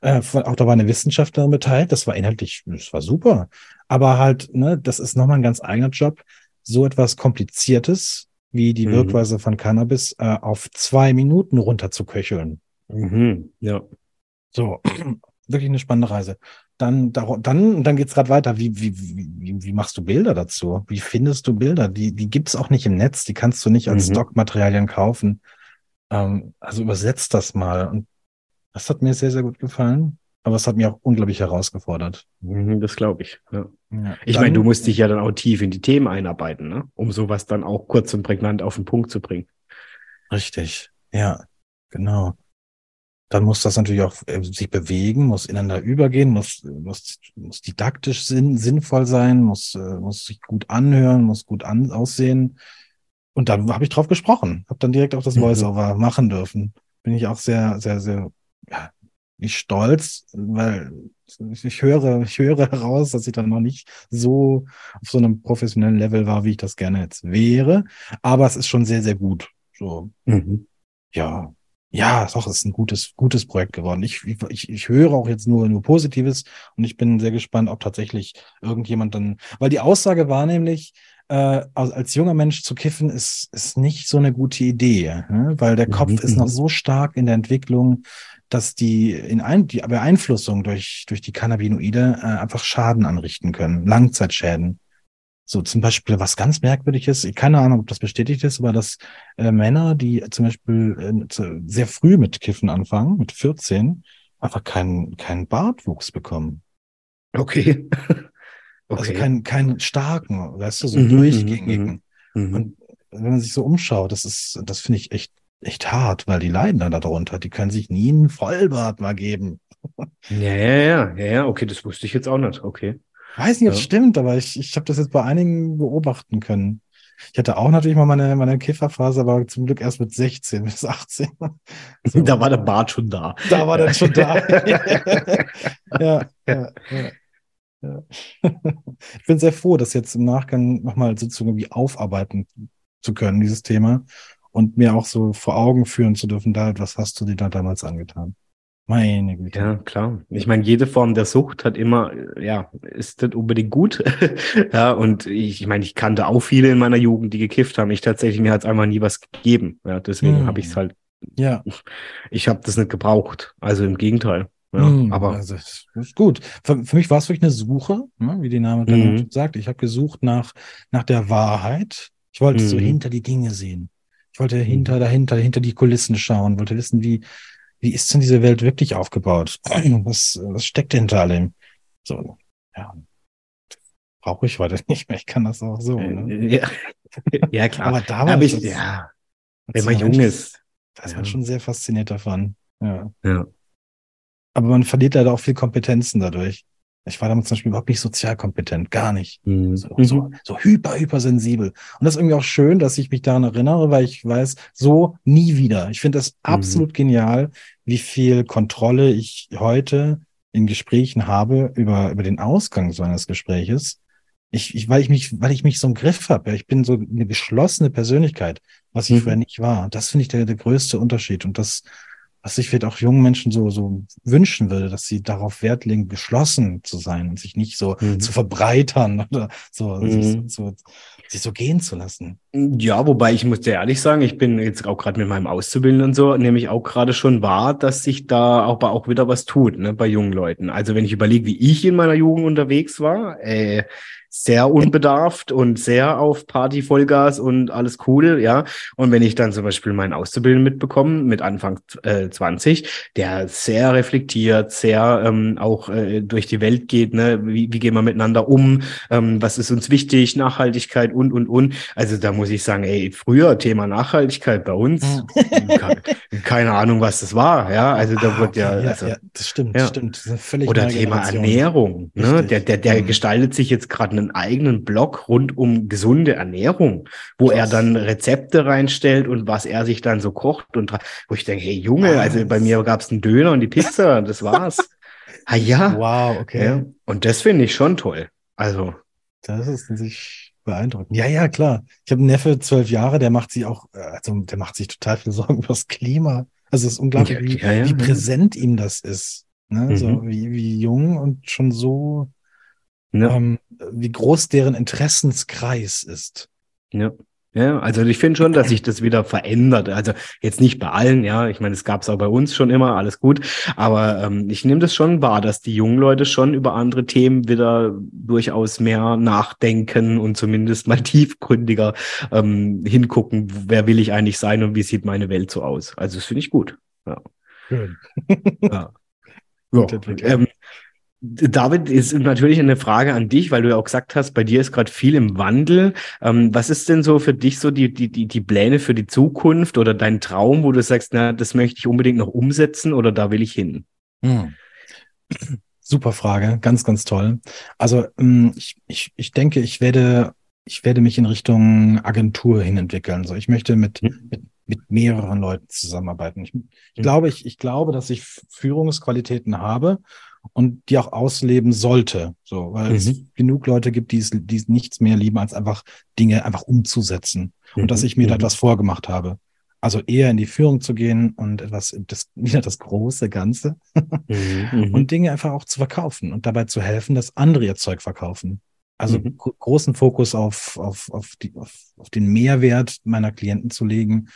Äh, auch da war eine Wissenschaftlerin beteiligt, das war inhaltlich, das war super. Aber halt, ne, das ist nochmal ein ganz eigener Job, so etwas Kompliziertes wie die Mhm. Wirkweise von Cannabis äh, auf zwei Minuten runterzuköcheln. Mhm. Ja. So, wirklich eine spannende Reise. Dann, dann, dann geht's gerade weiter. Wie, wie, wie, wie machst du Bilder dazu? Wie findest du Bilder? Die, die gibt's auch nicht im Netz. Die kannst du nicht als Mhm. Stockmaterialien kaufen. Ähm, also übersetzt das mal. Und das hat mir sehr, sehr gut gefallen. Aber es hat mich auch unglaublich herausgefordert. Mhm, Das glaube ich. Ja. Ja. Ich meine, du musst dich ja dann auch tief in die Themen einarbeiten, ne? um sowas dann auch kurz und prägnant auf den Punkt zu bringen. Richtig, ja, genau. Dann muss das natürlich auch äh, sich bewegen, muss ineinander übergehen, muss, muss, muss didaktisch sinn, sinnvoll sein, muss, äh, muss sich gut anhören, muss gut an, aussehen. Und dann habe ich drauf gesprochen, habe dann direkt auch das Mhm. Voice-Over machen dürfen. Bin ich auch sehr, sehr, sehr, ja, nicht stolz, weil ich höre, ich höre heraus, dass ich dann noch nicht so auf so einem professionellen Level war, wie ich das gerne jetzt wäre. Aber es ist schon sehr, sehr gut. So, Mhm. ja, ja, doch, es ist ein gutes, gutes Projekt geworden. Ich, ich, ich höre auch jetzt nur, nur Positives und ich bin sehr gespannt, ob tatsächlich irgendjemand dann, weil die Aussage war nämlich, äh, als, als junger Mensch zu kiffen ist, ist nicht so eine gute Idee, ne? weil der Mhm, Kopf ist noch mhm. so stark in der Entwicklung, dass die, in ein, die Beeinflussung durch, durch die Cannabinoide äh, einfach Schaden anrichten können, Langzeitschäden. So zum Beispiel was ganz merkwürdig ist, ich keine Ahnung, ob das bestätigt ist, aber dass äh, Männer, die zum Beispiel äh, sehr früh mit Kiffen anfangen, mit 14, einfach keinen keinen Bartwuchs bekommen. Okay. Also okay. keinen keinen starken, weißt du, so Mhm, durchgängigen. Mhm. Und wenn man sich so umschaut, das ist, das finde ich echt, echt hart, weil die leiden dann darunter. Die können sich nie einen Vollbart mal geben. Ja, ja, ja, ja, ja, okay, das wusste ich jetzt auch nicht. Okay. Weiß nicht, ob es Ja. stimmt, aber ich, ich habe das jetzt bei einigen beobachten können. Ich hatte auch natürlich mal meine, meine Kifferphase, aber zum Glück erst mit 16 bis 18. So. Da war der Bart schon da. Da war der schon da. ja, ja, ja, ja. Ich bin sehr froh, das jetzt im Nachgang nochmal sozusagen irgendwie aufarbeiten zu können, dieses Thema. Und mir auch so vor Augen führen zu dürfen, da, was hast du dir da damals angetan? Meine Güte. Ja, klar. Ich meine, jede Form der Sucht hat immer, ja, ist nicht unbedingt gut. ja, und ich, ich meine, ich kannte auch viele in meiner Jugend, die gekifft haben. Ich tatsächlich, mir hat es einfach nie was gegeben. Ja, deswegen Hm. habe ich es halt, Ja, ich habe das nicht gebraucht. Also im Gegenteil. Ja, Hm, aber also, ist gut. Für, für mich war es wirklich eine Suche, ne, wie die Name Mhm. sagt. Ich habe gesucht nach, nach der Wahrheit. Ich wollte so Mhm. hinter die Dinge sehen. Ich wollte hinter, dahinter, hinter die Kulissen schauen, wollte wissen, wie, wie ist denn diese Welt wirklich aufgebaut? Was, was steckt hinter allem? So, ja. Brauche ich heute nicht mehr. Ich kann das auch so. Ne? äh, ja. ja, klar. Aber damals, Aber ich, ja, wenn man jung ist. Da ist man schon sehr fasziniert davon. Ja. Ja. Aber man verliert leider auch viel Kompetenzen dadurch. Ich war damals zum Beispiel überhaupt nicht sozial kompetent, gar nicht. Mhm. So, so, so hyper, hypersensibel. Und das ist irgendwie auch schön, dass ich mich daran erinnere, weil ich weiß, so nie wieder. Ich finde das absolut genial, wie viel Kontrolle ich heute in Gesprächen habe über, über den Ausgang so eines Gespräches. Ich, ich, weil ich mich, weil ich mich so im Griff habe. Ja, Ich bin so eine geschlossene Persönlichkeit, was ich Mhm. früher nicht war. Das finde ich der, der größte Unterschied. Und das, was ich vielleicht auch jungen Menschen so, so wünschen würde, dass sie darauf Wert legen, geschlossen zu sein und sich nicht so Mhm. zu verbreitern oder so, Mhm. sich, so, sich so gehen zu lassen. Ja, wobei ich muss dir ehrlich sagen, ich bin jetzt auch gerade mit meinem Auszubildenden und so, nämlich auch gerade schon wahr, dass sich da aber auch wieder was tut, ne, bei jungen Leuten. Also wenn ich überlege, wie ich in meiner Jugend unterwegs war, äh, sehr unbedarft und sehr auf Party Vollgas und alles cool, ja. Und wenn ich dann zum Beispiel meinen Auszubildenden mitbekomme, mit Anfang äh, 20, der sehr reflektiert, sehr ähm, auch äh, durch die Welt geht, ne, wie, wie gehen wir miteinander um, ähm, was ist uns wichtig, Nachhaltigkeit und, und, und. Also da muss ich sagen, ey, früher Thema Nachhaltigkeit bei uns, ke- keine Ahnung, was das war, ja. Also da Ah, ja, okay, also, ja, das stimmt, ja. das stimmt. Das völlig oder Thema. Ernährung. Ne? Richtig. Der, der, der Mhm. gestaltet sich jetzt gerade einen eigenen Blog rund um gesunde Ernährung, wo er Krass. dann Rezepte reinstellt und was er sich dann so kocht. Und wo ich denke, hey Junge, also bei Was? mir gab es einen Döner und die Pizza, das war's. ah ja. Wow, okay. ja. Und das finde ich schon toll. Also, Das ist natürlich beeindruckend. Ja, ja, klar. Ich habe einen Neffe, zwölf Jahre, der macht sich auch, äh, also der macht sich total viel Sorgen über das Klima. Also es ist unglaublich, Ja, wie, ja, wie ja. präsent ihm das ist. Ne? So Mhm. wie, wie jung und schon so, ne? ähm, wie groß deren Interessenskreis ist. Ja. Ja, also ich finde schon, dass sich das wieder verändert. Also jetzt nicht bei allen, ja. Ich meine, es gab es auch bei uns schon immer, alles gut. Aber ähm, ich nehme das schon wahr, dass die jungen Leute schon über andere Themen wieder durchaus mehr nachdenken und zumindest mal tiefgründiger ähm, hingucken, wer will ich eigentlich sein und wie sieht meine Welt so aus. Also das finde ich gut. Schön. Ja. Gute Ja, Entwicklung. ähm, David, ist natürlich eine Frage an dich, weil du ja auch gesagt hast, bei dir ist gerade viel im Wandel. Ähm, was ist denn so für dich so die, die, die, die Pläne für die Zukunft oder dein Traum, wo du sagst, na, das möchte ich unbedingt noch umsetzen oder da will ich hin? Hm. Super Frage, ganz, ganz toll. Also ähm, ich, ich, ich denke, ich werde, ich werde mich in Richtung Agentur hin entwickeln. So, ich möchte mit, Hm. mit, mit mehreren Leuten zusammenarbeiten. Ich, ich Hm. glaube, ich, ich glaube, dass ich Führungsqualitäten habe und die auch ausleben sollte. So, weil es Mhm. genug Leute gibt, die es, die es nichts mehr lieben, als einfach Dinge einfach umzusetzen. Und dass Mhm. ich mir da Mhm. etwas vorgemacht habe. Also eher in die Führung zu gehen und etwas, das, wieder das große Ganze Mhm. Mhm. und Dinge einfach auch zu verkaufen und dabei zu helfen, dass andere ihr Zeug verkaufen. Also Mhm. gro großen Fokus auf, auf, auf, die, auf, auf den Mehrwert meiner Klienten zu legen.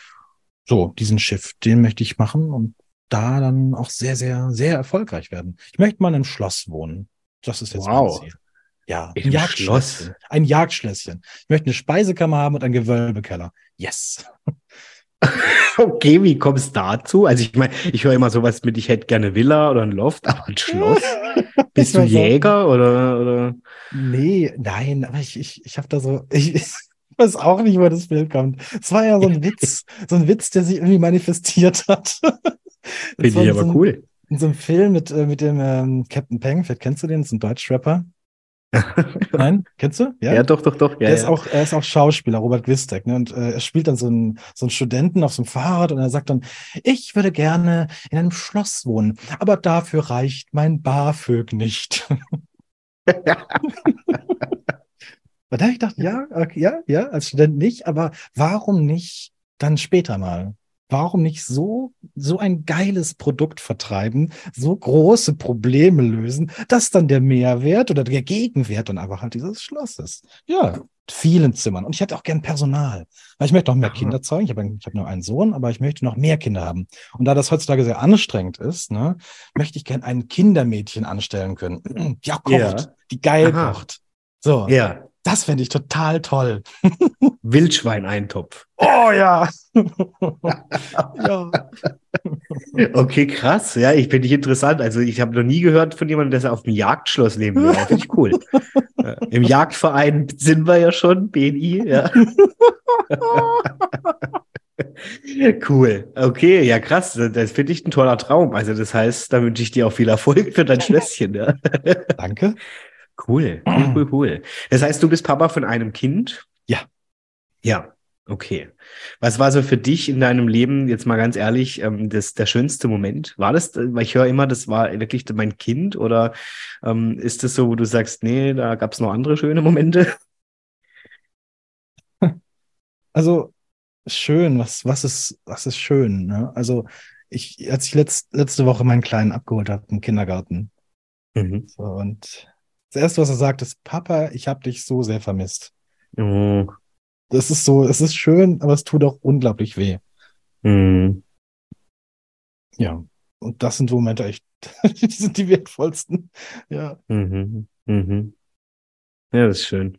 So, diesen Shift, den möchte ich machen und da dann auch sehr, sehr, sehr erfolgreich werden. Ich möchte mal in einem Schloss wohnen. Das ist jetzt Wow. mein Ziel. Ja, In ein Jagdschlösschen. Schloss? Ein Jagdschlösschen. Ich möchte eine Speisekammer haben und einen Gewölbekeller. Yes. Okay, wie kommst du dazu? Also ich meine, ich höre immer sowas mit, ich hätte gerne Villa oder ein Loft, aber ein Schloss. Bist du Jäger oder, oder? Nee, nein, aber ich, ich, ich habe da so, ich, ich weiß auch nicht, wo das Bild kommt. Es war ja so ein Witz, so ein Witz, der sich irgendwie manifestiert hat. Finde ich in so aber einem- cool. In so einem Film mit, äh, mit dem ähm, Captain Peng, vielleicht kennst du den, das ist ein Deutschrapper. Nein, kennst du? Ja, doch, doch, doch. Ja, er, ist ja. auch, er ist auch Schauspieler, Robert Gwistek, ne? Und äh, er spielt dann so einen, so einen Studenten auf so einem Fahrrad und er sagt dann, ich würde gerne in einem Schloss wohnen, aber dafür reicht mein BAföG nicht. Da habe ich gedacht, ja, okay, ja, ja, als Student nicht, aber warum nicht dann später mal? Warum nicht so, so ein geiles Produkt vertreiben, so große Probleme lösen, dass dann der Mehrwert oder der Gegenwert dann einfach halt dieses Schloss ist? Ja, mit vielen Zimmern. Und ich hätte auch gern Personal. Weil ich möchte noch mehr. Kinder zeugen. Ich habe hab nur einen Sohn, aber ich möchte noch mehr Kinder haben. Und da das heutzutage sehr anstrengend ist, ne, möchte ich gern ein Kindermädchen anstellen können, die auch kocht, Ja. die geil Aha. kocht. So, ja, das fände ich total toll. Wildschweineintopf. Oh ja. ja. Okay, krass. Ja, ich finde ich interessant. Also ich habe noch nie gehört von jemandem, dass er auf dem Jagdschloss leben will. Finde ich cool. Ja, Im Jagdverein sind wir ja schon, BNI. Ja. Cool. Okay, ja krass. Das finde ich ein toller Traum. Also das heißt, da wünsche ich dir auch viel Erfolg für dein Schlösschen. Ja. Danke. Cool, cool, cool, cool. Das heißt, du bist Papa von einem Kind? Ja. Ja, okay. Was war so für dich in deinem Leben, jetzt mal ganz ehrlich, ähm, das, der schönste Moment? War das, äh, weil ich höre immer, das war wirklich mein Kind oder ähm, ist das so, wo du sagst, nee, da gab es noch andere schöne Momente? Also schön, was, was ist, was ist schön? Ne? Also ich, als ich letzt, letzte Woche meinen Kleinen abgeholt habe im Kindergarten. Mhm. So, und das erste, was er sagt, ist, Papa, ich habe dich so sehr vermisst. Mhm. Das ist so, es ist schön, aber es tut auch unglaublich weh. Mhm. Ja, und das sind so Momente echt, die sind die wertvollsten. Ja. Mhm. Mhm. Ja, das ist schön.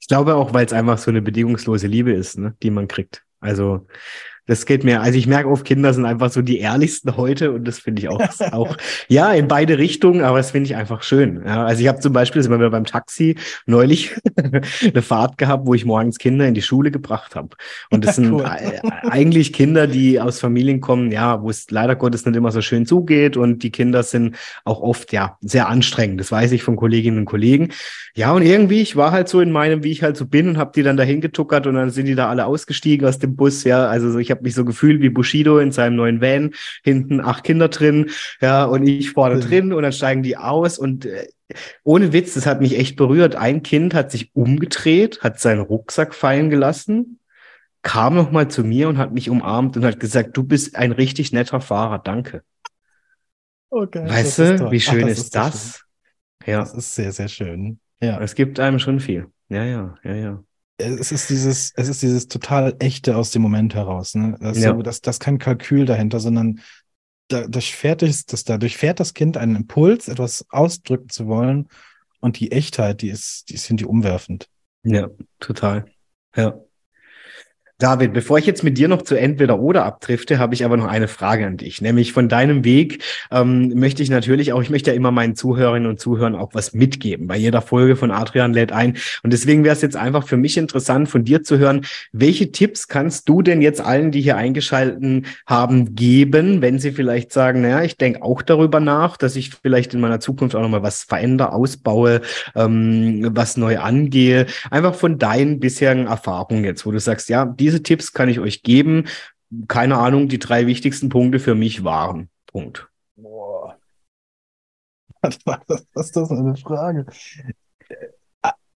Ich glaube auch, weil es einfach so eine bedingungslose Liebe ist, ne, die man kriegt. Also das geht mir, also ich merke oft, Kinder sind einfach so die ehrlichsten heute und das finde ich auch, auch, ja, in beide Richtungen, aber das finde ich einfach schön. Ja, also ich habe zum Beispiel, sind wir wieder beim Taxi, neulich eine Fahrt gehabt, wo ich morgens Kinder in die Schule gebracht habe. Und das sind cool. eigentlich Kinder, die aus Familien kommen, ja, wo es leider Gottes nicht immer so schön zugeht und die Kinder sind auch oft, ja, sehr anstrengend. Das weiß ich von Kolleginnen und Kollegen. Ja, und irgendwie, ich war halt so in meinem, wie ich halt so bin und habe die dann dahin getuckert und dann sind die da alle ausgestiegen aus dem Bus. Ja, also ich habe mich so gefühlt wie Bushido in seinem neuen Van, hinten acht Kinder drin, ja, und ich vorne drin und dann steigen die aus und äh, ohne Witz, das hat mich echt berührt. Ein Kind hat sich umgedreht, hat seinen Rucksack fallen gelassen, kam noch mal zu mir und hat mich umarmt und hat gesagt, du bist ein richtig netter Fahrer, danke. Okay, weißt du, wie schön Ach, das ist, ist das? Schön. Ja. Das ist sehr, sehr schön. Ja. Es gibt einem schon viel. Ja, ja, ja, ja es ist dieses, es ist dieses total echte aus dem Moment heraus. Ne? Das, ja. so, das, das ist kein Kalkül dahinter, sondern da, durchfährt das, das, da durchfährt das Kind einen Impuls, etwas ausdrücken zu wollen. Und die Echtheit, die ist, die sind die umwerfend. Ja, total. Ja. David, bevor ich jetzt mit dir noch zu entweder oder abdrifte, habe ich aber noch eine Frage an dich. Nämlich von deinem Weg ähm, möchte ich natürlich auch, ich möchte ja immer meinen Zuhörerinnen und Zuhörern auch was mitgeben. Bei jeder Folge von Adrian lädt ein. Und deswegen wäre es jetzt einfach für mich interessant, von dir zu hören, welche Tipps kannst du denn jetzt allen, die hier eingeschalten haben, geben, wenn sie vielleicht sagen, naja, ich denke auch darüber nach, dass ich vielleicht in meiner Zukunft auch nochmal was verändere, ausbaue, ähm, was neu angehe. Einfach von deinen bisherigen Erfahrungen jetzt, wo du sagst, ja, die diese Tipps kann ich euch geben. Keine Ahnung, die drei wichtigsten Punkte für mich waren. Punkt. Boah. Was, was ist das für eine Frage? Äh,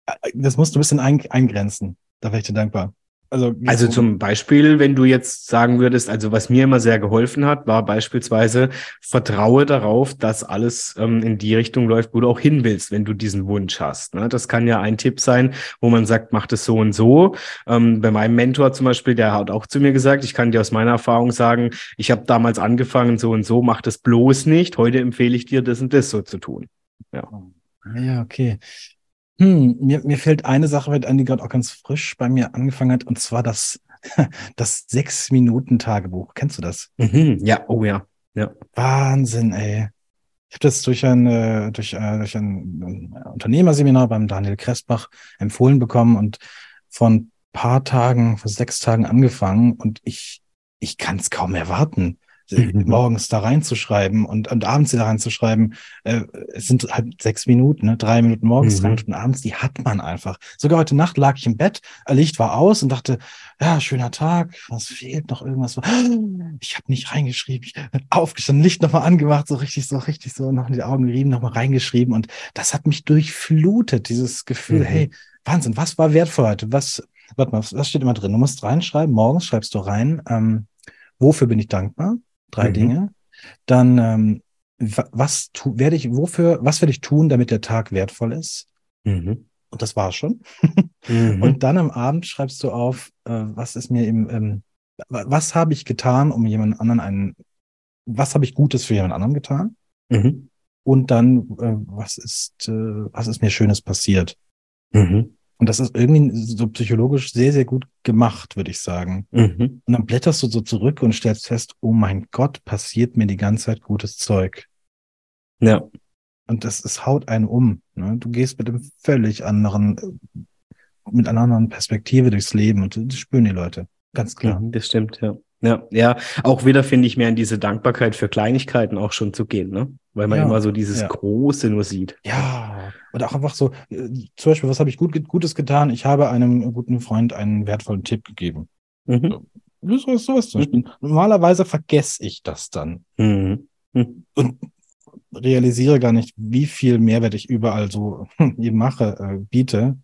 äh, das musst du ein bisschen eingrenzen. Da wäre ich dir dankbar. Also, also zum Beispiel, wenn du jetzt sagen würdest, also was mir immer sehr geholfen hat, war beispielsweise vertraue darauf, dass alles ähm, in die Richtung läuft, wo du auch hin willst, wenn du diesen Wunsch hast. Ne? Das kann ja ein Tipp sein, wo man sagt, mach das so und so. Ähm, bei meinem Mentor zum Beispiel, der hat auch zu mir gesagt, ich kann dir aus meiner Erfahrung sagen, ich habe damals angefangen so und so, mach das bloß nicht. Heute empfehle ich dir, das und das so zu tun. Ja. Ja, okay. Hm, mir, mir fällt eine Sache mit an, die gerade auch ganz frisch bei mir angefangen hat, und zwar das, das Sechs-Minuten-Tagebuch. Kennst du das? Mhm, ja, oh ja. ja. Wahnsinn, ey. Ich habe das durch ein, äh, durch, äh, durch ein Unternehmerseminar beim Daniel Kressbach empfohlen bekommen und von paar Tagen, vor sechs Tagen angefangen und ich, ich kann es kaum erwarten. Mhm. morgens da reinzuschreiben und, und abends da reinzuschreiben. Äh, es sind halt sechs Minuten, ne? drei Minuten morgens, mhm. drei Minuten abends, die hat man einfach. Sogar heute Nacht lag ich im Bett, Licht war aus und dachte, ja, schöner Tag, was fehlt noch irgendwas? Ich habe nicht reingeschrieben, ich aufgestanden, Licht nochmal angemacht, so richtig, so richtig so noch in die Augen gerieben, nochmal reingeschrieben und das hat mich durchflutet, dieses Gefühl, mhm. hey, Wahnsinn, was war wertvoll heute? Was, warte mal, was steht immer drin? Du musst reinschreiben, morgens schreibst du rein, ähm, wofür bin ich dankbar? Drei mhm. Dinge. Dann, ähm, was tu, werde ich, wofür, was werde ich tun, damit der Tag wertvoll ist? Mhm. Und das war schon. mhm. Und dann am Abend schreibst du auf, äh, was ist mir im, ähm, was habe ich getan, um jemand anderen einen, was habe ich Gutes für jemand anderen getan? Mhm. Und dann, äh, was ist, äh, was ist mir Schönes passiert? Mhm. Und das ist irgendwie so psychologisch sehr, sehr gut gemacht, würde ich sagen. Mhm. Und dann blätterst du so zurück und stellst fest, oh mein Gott, passiert mir die ganze Zeit gutes Zeug. Ja. Und das ist haut einen um. Ne? Du gehst mit einem völlig anderen, mit einer anderen Perspektive durchs Leben und das spüren die Leute. Ganz klar. Mhm, das stimmt, ja. Ja, ja, auch wieder finde ich mehr in diese Dankbarkeit für Kleinigkeiten auch schon zu gehen, ne? Weil man ja, immer so dieses ja. Große nur sieht. Ja, und auch einfach so, äh, zum Beispiel, was habe ich gut, Gutes getan? Ich habe einem guten Freund einen wertvollen Tipp gegeben. Mhm. So, sowas zum Beispiel. Mhm. Normalerweise vergesse ich das dann. Mhm. Mhm. Und realisiere gar nicht, wie viel Mehrwert ich überall so mache, äh, biete.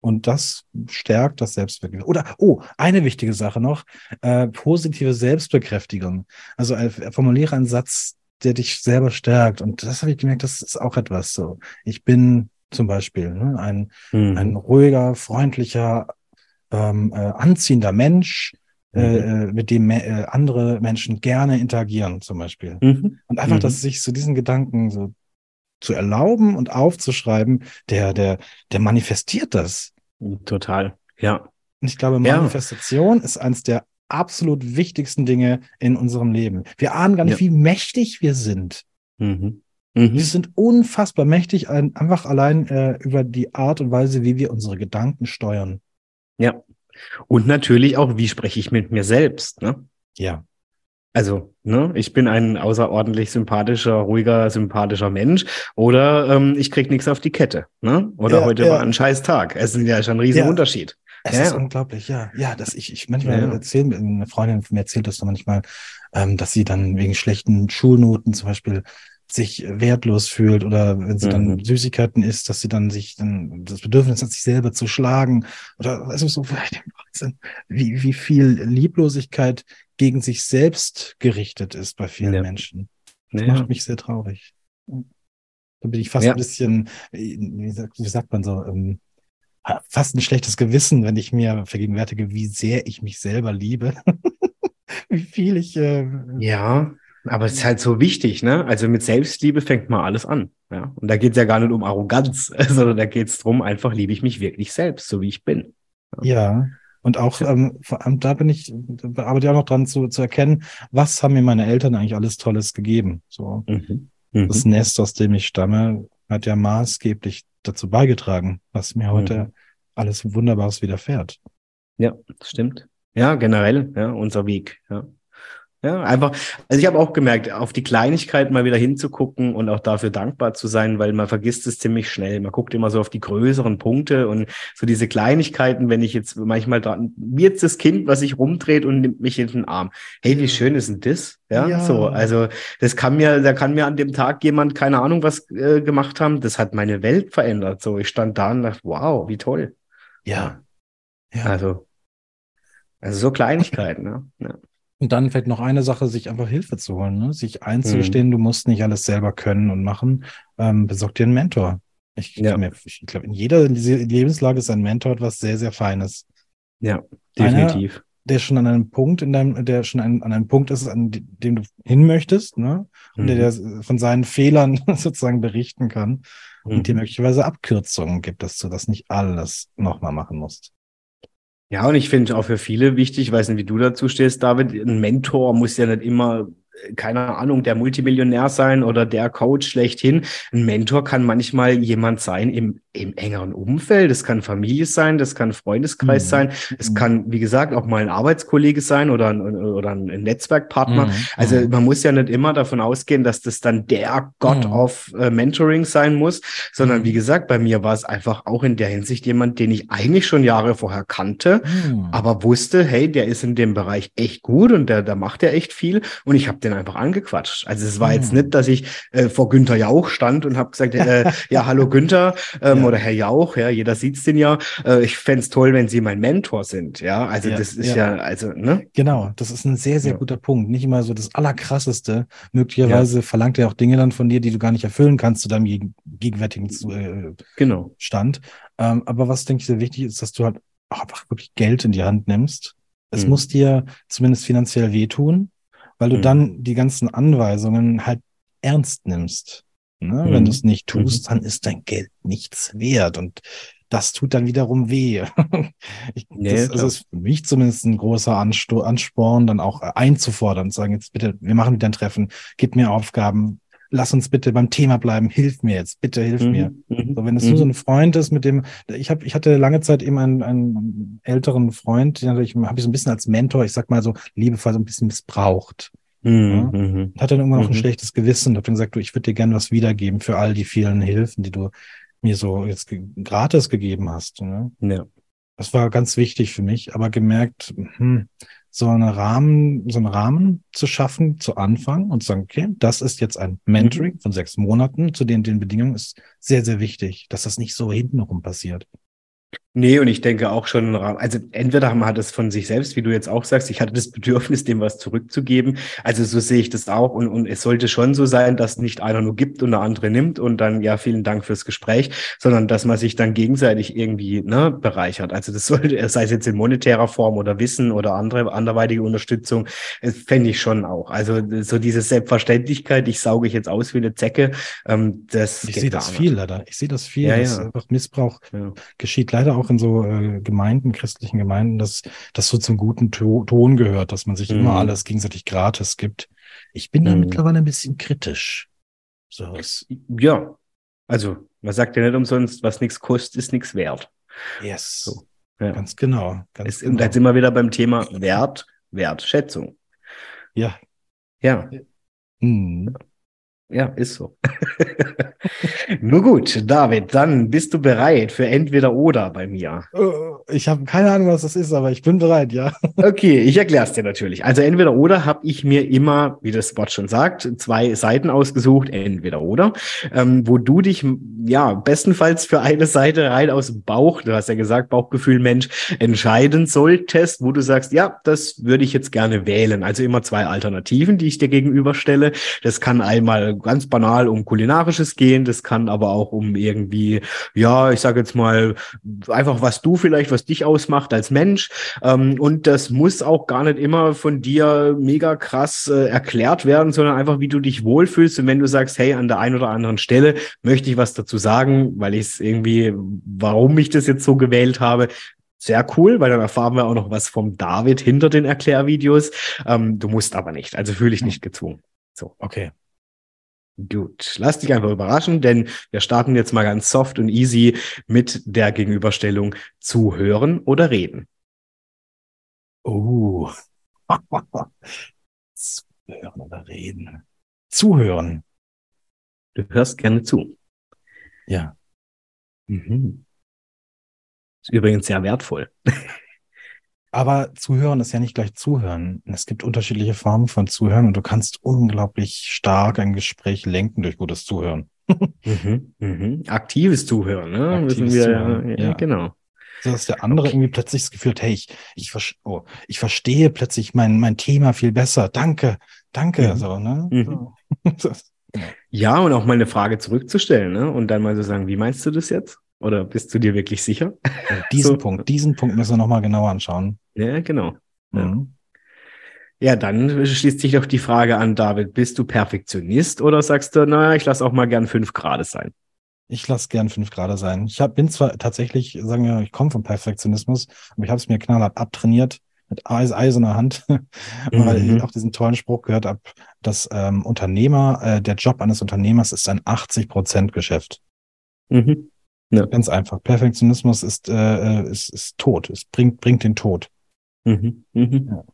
Und das stärkt das Selbstbewusstsein. Oder, oh, eine wichtige Sache noch, äh, positive Selbstbekräftigung. Also äh, formuliere einen Satz, der dich selber stärkt. Und das habe ich gemerkt, das ist auch etwas so. Ich bin zum Beispiel ne, ein, mhm. ein ruhiger, freundlicher, ähm, äh, anziehender Mensch, äh, mhm. äh, mit dem äh, andere Menschen gerne interagieren, zum Beispiel. Mhm. Und einfach, mhm. dass sich so diesen Gedanken so zu erlauben und aufzuschreiben, der, der, der manifestiert das. Total, ja. Und ich glaube, Manifestation ja. ist eines der absolut wichtigsten Dinge in unserem Leben. Wir ahnen gar nicht, ja. wie mächtig wir sind. Mhm. Mhm. Wir sind unfassbar mächtig, einfach allein äh, über die Art und Weise, wie wir unsere Gedanken steuern. Ja. Und natürlich auch, wie spreche ich mit mir selbst, ne? Ja. Also, ne, ich bin ein außerordentlich sympathischer, ruhiger, sympathischer Mensch. Oder ähm, ich krieg nichts auf die Kette, ne? Oder ja, heute ja. war ein scheiß Tag. Es ist ja schon ein riesen ja. Unterschied. Es ist unglaublich, ja. Ja, dass ich, ich manchmal ja. erzähle, eine Freundin von mir erzählt das manchmal, ähm, dass sie dann wegen schlechten Schulnoten zum Beispiel sich wertlos fühlt oder wenn sie mhm. dann Süßigkeiten isst, dass sie dann sich dann das Bedürfnis hat, sich selber zu schlagen oder also so wie, wie viel Lieblosigkeit gegen sich selbst gerichtet ist bei vielen ja. Menschen. Das ja. macht mich sehr traurig. Da bin ich fast ja. ein bisschen, wie sagt, wie sagt man so, ähm, fast ein schlechtes Gewissen, wenn ich mir vergegenwärtige, wie sehr ich mich selber liebe. wie viel ich. Äh, ja, aber es ist halt so wichtig, ne? Also mit Selbstliebe fängt mal alles an. Ja? Und da geht es ja gar nicht um Arroganz, sondern da geht es darum, einfach liebe ich mich wirklich selbst, so wie ich bin. Ja. ja. Und auch, ähm, vor allem da bin ich, arbeite ich auch noch dran zu, zu erkennen, was haben mir meine Eltern eigentlich alles Tolles gegeben. So. Mhm. Mhm. Das Nest, aus dem ich stamme, hat ja maßgeblich dazu beigetragen, was mir heute mhm. alles Wunderbares widerfährt. Ja, stimmt. Ja, generell, ja, unser Weg, ja. Ja, einfach, also ich habe auch gemerkt, auf die Kleinigkeiten mal wieder hinzugucken und auch dafür dankbar zu sein, weil man vergisst es ziemlich schnell. Man guckt immer so auf die größeren Punkte und so diese Kleinigkeiten, wenn ich jetzt manchmal da, wie jetzt das Kind, was sich rumdreht und nimmt mich in den Arm. Hey, wie schön ist denn das? Ja, ja. so, also das kann mir, da kann mir an dem Tag jemand, keine Ahnung, was äh, gemacht haben. Das hat meine Welt verändert. So, ich stand da und dachte, wow, wie toll. Ja. ja. Also, also so Kleinigkeiten, ne? Ja. Und dann vielleicht noch eine Sache, sich einfach Hilfe zu holen, ne? sich einzugestehen, mhm. du musst nicht alles selber können und machen. Ähm, besorg dir einen Mentor. Ich, ja. ich glaube, in jeder Lebenslage ist ein Mentor etwas sehr, sehr Feines. Ja, definitiv. Einer, der schon an einem Punkt in deinem, der schon an, an einem Punkt ist, an dem du hin möchtest, ne? Und mhm. der, der von seinen Fehlern sozusagen berichten kann mhm. und dir möglicherweise Abkürzungen gibt, dass du das nicht alles nochmal machen musst. Ja, und ich finde auch für viele wichtig, ich weiß nicht, wie du dazu stehst, David, ein Mentor muss ja nicht immer keine Ahnung, der Multimillionär sein oder der Coach schlechthin. Ein Mentor kann manchmal jemand sein im, im engeren Umfeld. Das kann Familie sein, das kann Freundeskreis mhm. sein. Es mhm. kann, wie gesagt, auch mal ein Arbeitskollege sein oder ein, oder ein Netzwerkpartner. Mhm. Also mhm. man muss ja nicht immer davon ausgehen, dass das dann der God mhm. of äh, Mentoring sein muss, sondern wie mhm. gesagt, bei mir war es einfach auch in der Hinsicht jemand, den ich eigentlich schon Jahre vorher kannte, aber wusste, hey, der ist in dem Bereich echt gut und der, der macht ja echt viel und ich habe den einfach angequatscht. Also es war jetzt nicht, dass ich äh, vor Günther Jauch stand und habe gesagt, äh, ja, hallo Günther ähm, ja. oder Herr Jauch, ja, jeder sieht's den ja. Äh, ich fände toll, wenn Sie mein Mentor sind. Ja, also ja, das ist ja. ja. also, ne? Genau, das ist ein sehr, sehr guter Punkt. Nicht immer so das Allerkrasseste. Möglicherweise verlangt er auch Dinge dann von dir, die du gar nicht erfüllen kannst zu deinem geg gegenwärtigen äh, genau. Stand. Ähm, aber was, denke ich, sehr wichtig ist, dass du halt auch einfach wirklich Geld in die Hand nimmst. Es mhm. muss dir zumindest finanziell wehtun weil du mhm. dann die ganzen Anweisungen halt ernst nimmst. Ne? Mhm. Wenn du es nicht tust, mhm. dann ist dein Geld nichts wert und das tut dann wiederum weh. ich, nee, das, das, ist für mich zumindest ein großer Ansto Ansporn, dann auch einzufordern, zu sagen, jetzt bitte, wir machen wieder ein Treffen, gib mir Aufgaben, lass uns bitte beim Thema bleiben, hilf mir jetzt, bitte hilf mhm. mir. Mhm. So, wenn es mhm. nur so ein Freund ist, mit dem, ich habe, ich hatte lange Zeit eben einen, einen älteren Freund, den habe ich, hab ich so ein bisschen als Mentor, ich sag mal so liebevoll so ein bisschen missbraucht. Mhm. Ja? Mhm. Hat dann irgendwann noch ein mhm. schlechtes Gewissen und hat dann gesagt, du, ich würde dir gerne was wiedergeben für all die vielen Hilfen, die du mir so jetzt gratis gegeben hast. Ne? Ja. Das war ganz wichtig für mich, aber gemerkt, hm, so einen Rahmen, so einen Rahmen zu schaffen zu Anfang und zu sagen, okay, das ist jetzt ein Mentoring mhm. von sechs Monaten zu den, den Bedingungen ist sehr, sehr wichtig, dass das nicht so hintenrum passiert. Nee, und ich denke auch schon, also entweder man hat es von sich selbst, wie du jetzt auch sagst, ich hatte das Bedürfnis, dem was zurückzugeben. Also so sehe ich das auch. Und, und es sollte schon so sein, dass nicht einer nur gibt und der andere nimmt und dann, ja, vielen Dank fürs Gespräch, sondern dass man sich dann gegenseitig irgendwie ne, bereichert. Also das sollte, sei es jetzt in monetärer Form oder Wissen oder andere anderweitige Unterstützung, fände ich schon auch. Also so diese Selbstverständlichkeit, ich sauge ich jetzt aus wie eine Zecke, ähm, das Ich sehe das viel leider. Ich sehe das viel. Ja, dass ja. einfach Missbrauch Ja. geschieht leider auch in so äh, Gemeinden, christlichen Gemeinden, dass das so zum guten to Ton gehört, dass man sich Mhm. immer alles gegenseitig gratis gibt. Ich bin da Mhm. mittlerweile ein bisschen kritisch. So ist. Ja, also man sagt ja nicht umsonst, was nichts kostet, ist nichts wert. Yes. So, ja. Ganz genau. Ganz und genau. jetzt sind wir wieder beim Thema Wert, Wertschätzung. ja. Ja, Hm. Ja, ist so. Nur gut, David, dann bist du bereit für entweder oder bei mir. Äh, Ich habe keine Ahnung, was das ist, aber ich bin bereit, ja. Okay, ich erkläre es dir natürlich. Also entweder oder habe ich mir immer, wie das Wort schon sagt, zwei Seiten ausgesucht, entweder oder, ähm, wo du dich ja bestenfalls für eine Seite rein aus dem Bauch, du hast ja gesagt, Bauchgefühl Mensch, entscheiden solltest, wo du sagst, ja, das würde ich jetzt gerne wählen. Also immer zwei Alternativen, die ich dir gegenüberstelle. Das kann einmal ganz banal um kulinarisches gehen, das kann aber auch um irgendwie, ja, ich sage jetzt mal einfach was du vielleicht, was dich ausmacht als Mensch. Ähm, und das muss auch gar nicht immer von dir mega krass äh, erklärt werden, sondern einfach, wie du dich wohlfühlst. Und wenn du sagst, hey, an der einen oder anderen Stelle möchte ich was dazu sagen, weil ich es irgendwie, warum ich das jetzt so gewählt habe, sehr cool, weil dann erfahren wir auch noch was vom David hinter den Erklärvideos. Ähm, du musst aber nicht, also fühle ich nicht gezwungen. So. Okay. Gut, lass dich einfach überraschen, denn wir starten jetzt mal ganz soft und easy mit der Gegenüberstellung zuhören oder reden. Oh. Zuhören oder reden. Zuhören. Du hörst gerne zu. Ja. Mhm. Ist übrigens sehr wertvoll. Aber zuhören ist ja nicht gleich zuhören. Es gibt unterschiedliche Formen von Zuhören und du kannst unglaublich stark ein Gespräch lenken durch gutes Zuhören. Mhm. Mhm. Aktives Zuhören, ne? Aktives wir, Zuhören, ja, ja. genau. So dass der andere irgendwie plötzlich das Gefühl hat, hey, ich, ich, oh, ich verstehe plötzlich mein, mein Thema viel besser. Danke, danke. Mhm. So, ne? Mhm. So. Ja, und auch mal eine Frage zurückzustellen, ne? Und dann mal so sagen, wie meinst du das jetzt? Oder bist du dir wirklich sicher? diesen So. Punkt, diesen Punkt müssen wir nochmal genauer anschauen. Ja, genau. Ja. Mhm. Ja, dann schließt sich doch die Frage an, David, bist du Perfektionist oder sagst du, naja, ich lasse auch mal gern fünf Grad sein? Ich lasse gern fünf Grad sein. Ich hab, bin zwar tatsächlich, sagen wir, ich komme vom Perfektionismus, aber ich habe es mir knallhart abtrainiert mit Eis, eiserner Hand, weil Mhm. ich auch diesen tollen Spruch gehört habe, dass ähm, Unternehmer, äh, der Job eines Unternehmers ist ein 80% Geschäft. Mhm. Ganz einfach. Perfektionismus ist, äh, äh, ist, ist tot. Es bringt, bringt den Tod. Mhm. Mhm. Ja.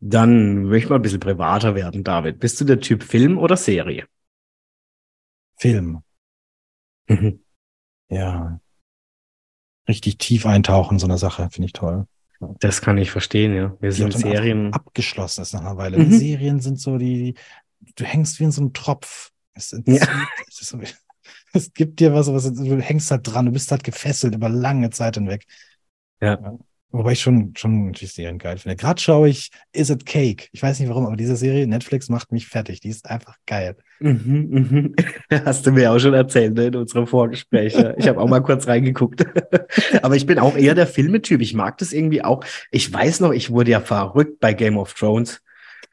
Dann möchte ich mal ein bisschen privater werden, David. Bist du der Typ Film oder Serie? Film. Mhm. Ja. Richtig tief eintauchen, in so eine Sache, finde ich toll. Das kann ich verstehen, ja. Wir Die sind Serien. abgeschlossen ist nach einer Weile. Mhm. Serien sind so die, du hängst wie in so einem Tropf. Es, es, Ja. es, ist so, es gibt dir was, was, du hängst halt dran, du bist halt gefesselt über lange Zeit hinweg. Ja. Wobei ich schon, schon natürlich Serien geil finde. Gerade schaue ich Is It Cake? Ich weiß nicht warum, aber diese Serie, Netflix macht mich fertig. Die ist einfach geil. Mhm, mhm. Hast du mir auch schon erzählt ne, in unserem Vorgespräch. Ich habe auch mal kurz reingeguckt. Aber ich bin auch eher der Filmetyp. Ich mag das irgendwie auch. Ich weiß noch, ich wurde ja verrückt bei Game of Thrones.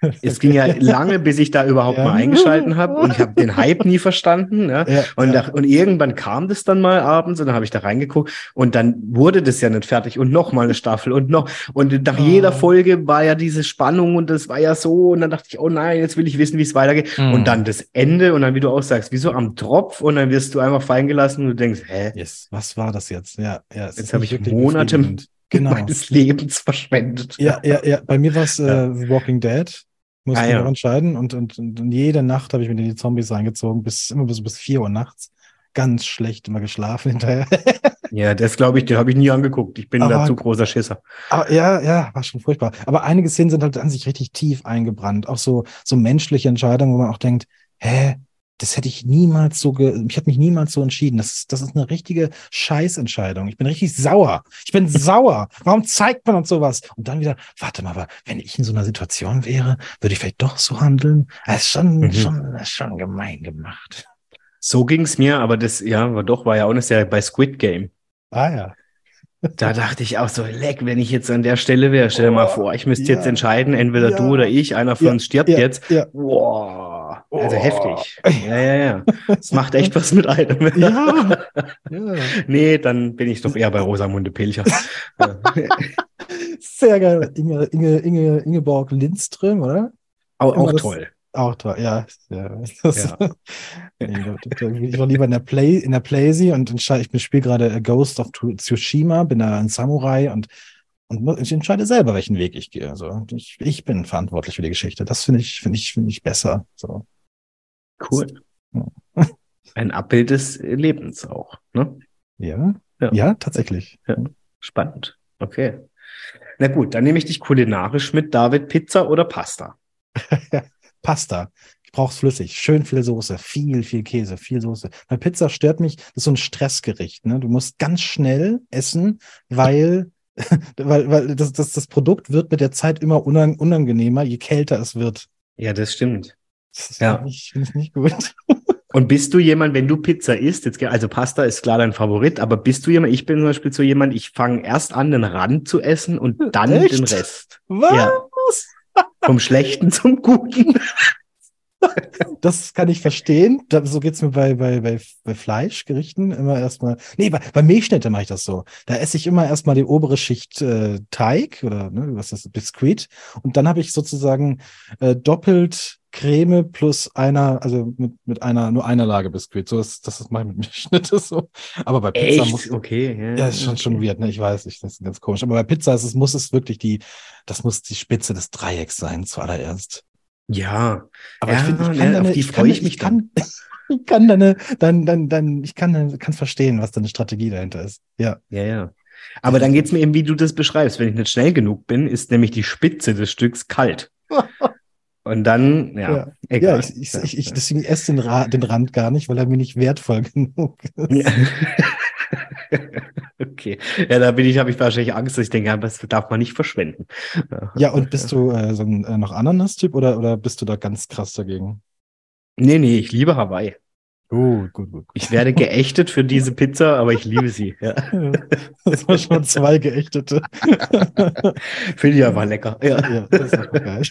Es ging ja lange, bis ich da überhaupt Ja. mal eingeschalten habe und ich habe den Hype nie verstanden. Ne? Ja, Und, ja. da, und irgendwann kam das dann mal abends und dann habe ich da reingeguckt und dann wurde das ja nicht fertig und noch mal eine Staffel und noch und nach Oh. jeder Folge war ja diese Spannung und das war ja so und dann dachte ich, oh nein, jetzt will ich wissen, wie es weitergeht Mhm. und dann das Ende und dann, wie du auch sagst, wie so am Tropf und dann wirst du einfach fallen gelassen und du denkst, hä, Yes. Was war das jetzt? Ja, ja. es Jetzt habe ich Monate. Genau. meines Lebens verschwendet. Ja, ja, ja. Bei mir war es äh, The Walking Dead. Musste Ah, ich ja. noch entscheiden. Und, und, und, und jede Nacht habe ich mir die Zombies reingezogen, bis immer bis, bis 4 Uhr nachts. Ganz schlecht immer geschlafen hinterher. Ja, das glaube ich, den habe ich nie angeguckt. Ich bin Aber- da zu großer Schisser. Aber ja, ja, war schon furchtbar. Aber einige Szenen sind halt an sich richtig tief eingebrannt. Auch so, so menschliche Entscheidungen, wo man auch denkt, hä, das hätte ich niemals so, ge ich hätte mich niemals so entschieden. Das ist, das ist eine richtige Scheißentscheidung. Ich bin richtig sauer. Ich bin sauer. Warum zeigt man uns sowas? Und dann wieder, warte mal, aber wenn ich in so einer Situation wäre, würde ich vielleicht doch so handeln. Das ist schon, mhm. schon, das ist schon gemein gemacht. So ging's mir, aber das, ja, war doch, war ja auch eine Serie bei Squid Game. Ah ja. Da dachte ich auch so, leck, wenn ich jetzt an der Stelle wäre, stell dir oh, mal vor, ich müsste ja, jetzt entscheiden, entweder ja, du oder ich, einer von ja, uns stirbt jetzt. Ja. Wow, also oh. heftig. Ja, ja, ja. Das macht echt was mit einem. Ja. ja. Nee, dann bin ich doch eher bei Rosamunde Pilcher. Sehr geil. Inge, Inge, Inge, Ingeborg Lindström, oder? Auch, auch toll. Auch toll, ja. ja. Das, ja. ich war lieber in der Play, in der Playsee und ich spiele gerade Ghost of Tsushima, bin da ein Samurai und, und ich entscheide selber, welchen Weg ich gehe. Also ich, ich bin verantwortlich für die Geschichte. Das finde ich, finde ich, finde ich besser. So. Cool. Ja. Ein Abbild des Lebens auch, ne? Ja. Ja, ja tatsächlich. Ja. Spannend. Okay. Na gut, dann nehme ich dich kulinarisch mit, David, Pizza oder Pasta? Pasta. Ich brauche es flüssig. Schön viel Soße, viel, viel Käse, viel Soße. Bei Pizza stört mich, das ist so ein Stressgericht. Ne? Du musst ganz schnell essen, weil, weil, weil das, das, das Produkt wird mit der Zeit immer unangenehmer, je kälter es wird. Ja, das stimmt. Das ja. finde ich, find ich nicht gut. Und bist du jemand, wenn du Pizza isst, jetzt, also Pasta ist klar dein Favorit, aber bist du jemand, ich bin zum Beispiel so jemand, ich fange erst an, den Rand zu essen und dann Echt? den Rest. Was? Ja. Vom Schlechten zum Guten. Das kann ich verstehen. So geht's mir bei, bei, bei, bei Fleischgerichten immer erstmal. Nee, bei, bei Milchschnitte mache ich das so. Da esse ich immer erstmal die obere Schicht äh, Teig oder ne, was ist das, Biskuit. Und dann habe ich sozusagen äh, doppelt Creme plus einer, also mit, mit einer, nur einer Lage Biskuit. So ist, das ist mein mit Milchschnitte so. Aber bei Pizza Echt? muss. Okay, ja. Ja, ist schon, okay. schon weird, ne? Ich weiß, ich, das ist ganz komisch. Aber bei Pizza ist es, muss es wirklich die, das muss die Spitze des Dreiecks sein, zuallererst. Ja. Aber ja, ich finde, ich kann ja, deine, die freue ich mich ich kann, ich kann deine, dann, dann, dann, ich kann, kann verstehen, was deine Strategie dahinter ist. Ja. Ja, ja. Aber dann geht's mir eben, wie du das beschreibst. Wenn ich nicht schnell genug bin, ist nämlich die Spitze des Stücks kalt. Und dann, ja, ja. egal. Ja, ich, ich, ich, ich deswegen esse den, Ra den Rand gar nicht, weil er mir nicht wertvoll genug ist. Ja. Okay. Ja, da bin ich, habe ich wahrscheinlich Angst, dass ich denke, das darf man nicht verschwenden. Ja, und bist du äh, so ein äh, noch Ananas-Typ oder, oder bist du da ganz krass dagegen? Nee, nee, ich liebe Hawaii. Oh, gut, gut, gut. Ich werde geächtet für diese Pizza, aber ich liebe sie. Ja. Das war schon zwei geächtete. Finde ich aber lecker. Ja. ja, das ist geil.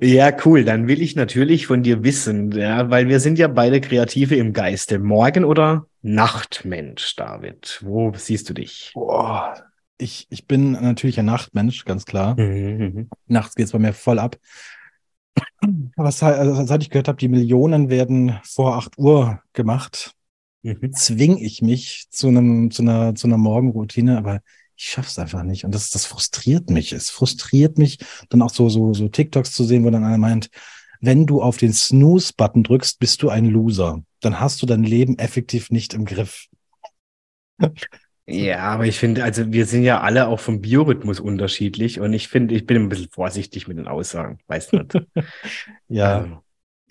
ja, cool. Dann will ich natürlich von dir wissen, ja, weil wir sind ja beide Kreative im Geiste. Morgen oder Nachtmensch, David? Wo siehst du dich? Boah, ich, ich bin natürlich ein Nachtmensch, ganz klar. Mhm, mhm. Nachts geht's bei mir voll ab. Was, also, seit ich gehört habe, die Millionen werden vor 8 Uhr gemacht, mhm. zwinge ich mich zu einem, zu einer, zu einer Morgenroutine, aber ich schaff's einfach nicht. Und das, das frustriert mich. Es frustriert mich, dann auch so, so, so TikToks zu sehen, wo dann einer meint, wenn du auf den Snooze-Button drückst, bist du ein Loser. Dann hast du dein Leben effektiv nicht im Griff. Ja, aber ich finde, also wir sind ja alle auch vom Biorhythmus unterschiedlich und ich finde, ich bin ein bisschen vorsichtig mit den Aussagen, weißt du. ja. Ähm.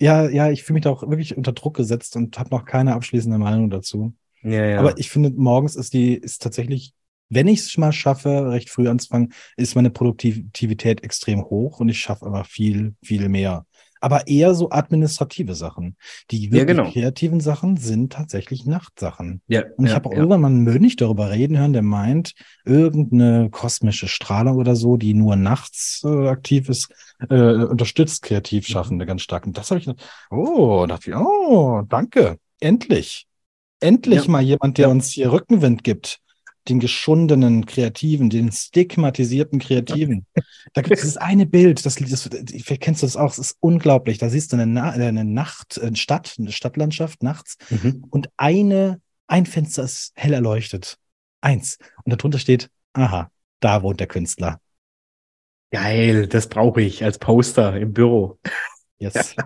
Ja, ja, ich fühle mich da auch wirklich unter Druck gesetzt und habe noch keine abschließende Meinung dazu. Ja, ja. Aber ich finde, morgens ist die, ist tatsächlich, wenn ich es mal schaffe, recht früh anzufangen, ist meine Produktivität extrem hoch und ich schaffe aber viel, viel mehr aber eher so administrative Sachen. Die wirklich ja, genau. kreativen Sachen sind tatsächlich Nachtsachen. Ja, und ich ja, habe auch ja. irgendwann mal einen Mönch darüber reden hören, der meint, irgendeine kosmische Strahlung oder so, die nur nachts äh, aktiv ist, äh, unterstützt Kreativschaffende mhm. ganz stark. Und das habe ich, oh, dachte ich, oh, danke, endlich. Endlich mal jemand, der uns hier Rückenwind gibt den geschundenen Kreativen, den stigmatisierten Kreativen. Da gibt es dieses eine Bild, das, das, vielleicht kennst du das auch, es ist unglaublich. Da siehst du eine, Na eine Nacht, eine Stadt, eine Stadtlandschaft nachts mhm. und eine, ein Fenster ist hell erleuchtet. Eins. Und darunter steht, aha, da wohnt der Künstler. Geil, das brauche ich als Poster im Büro. Yes.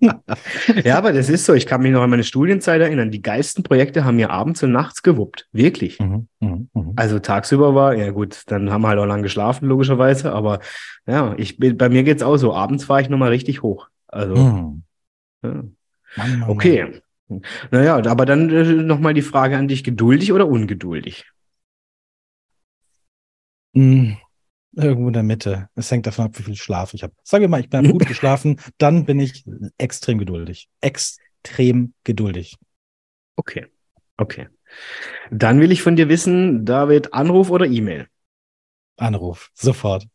ja, aber das ist so. Ich kann mich noch an meine Studienzeit erinnern. Die geilsten Projekte haben mir abends und nachts gewuppt. Wirklich. Mhm, mh, mh. Also tagsüber war, ja gut, dann haben wir halt auch lang geschlafen, logischerweise. Aber ja, ich bei mir geht's auch so. Abends fahre ich nochmal richtig hoch. Also. Mhm. Ja. Mann, Mann, Okay. Naja, aber dann äh, nochmal die Frage an dich, geduldig oder ungeduldig? Mann. Irgendwo in der Mitte. Es hängt davon ab, wie viel Schlaf ich habe. Sagen wir mal, ich bin gut geschlafen, dann bin ich extrem geduldig. Extrem geduldig. Okay, okay. Dann will ich von dir wissen, David, Anruf oder E-Mail? Anruf, sofort.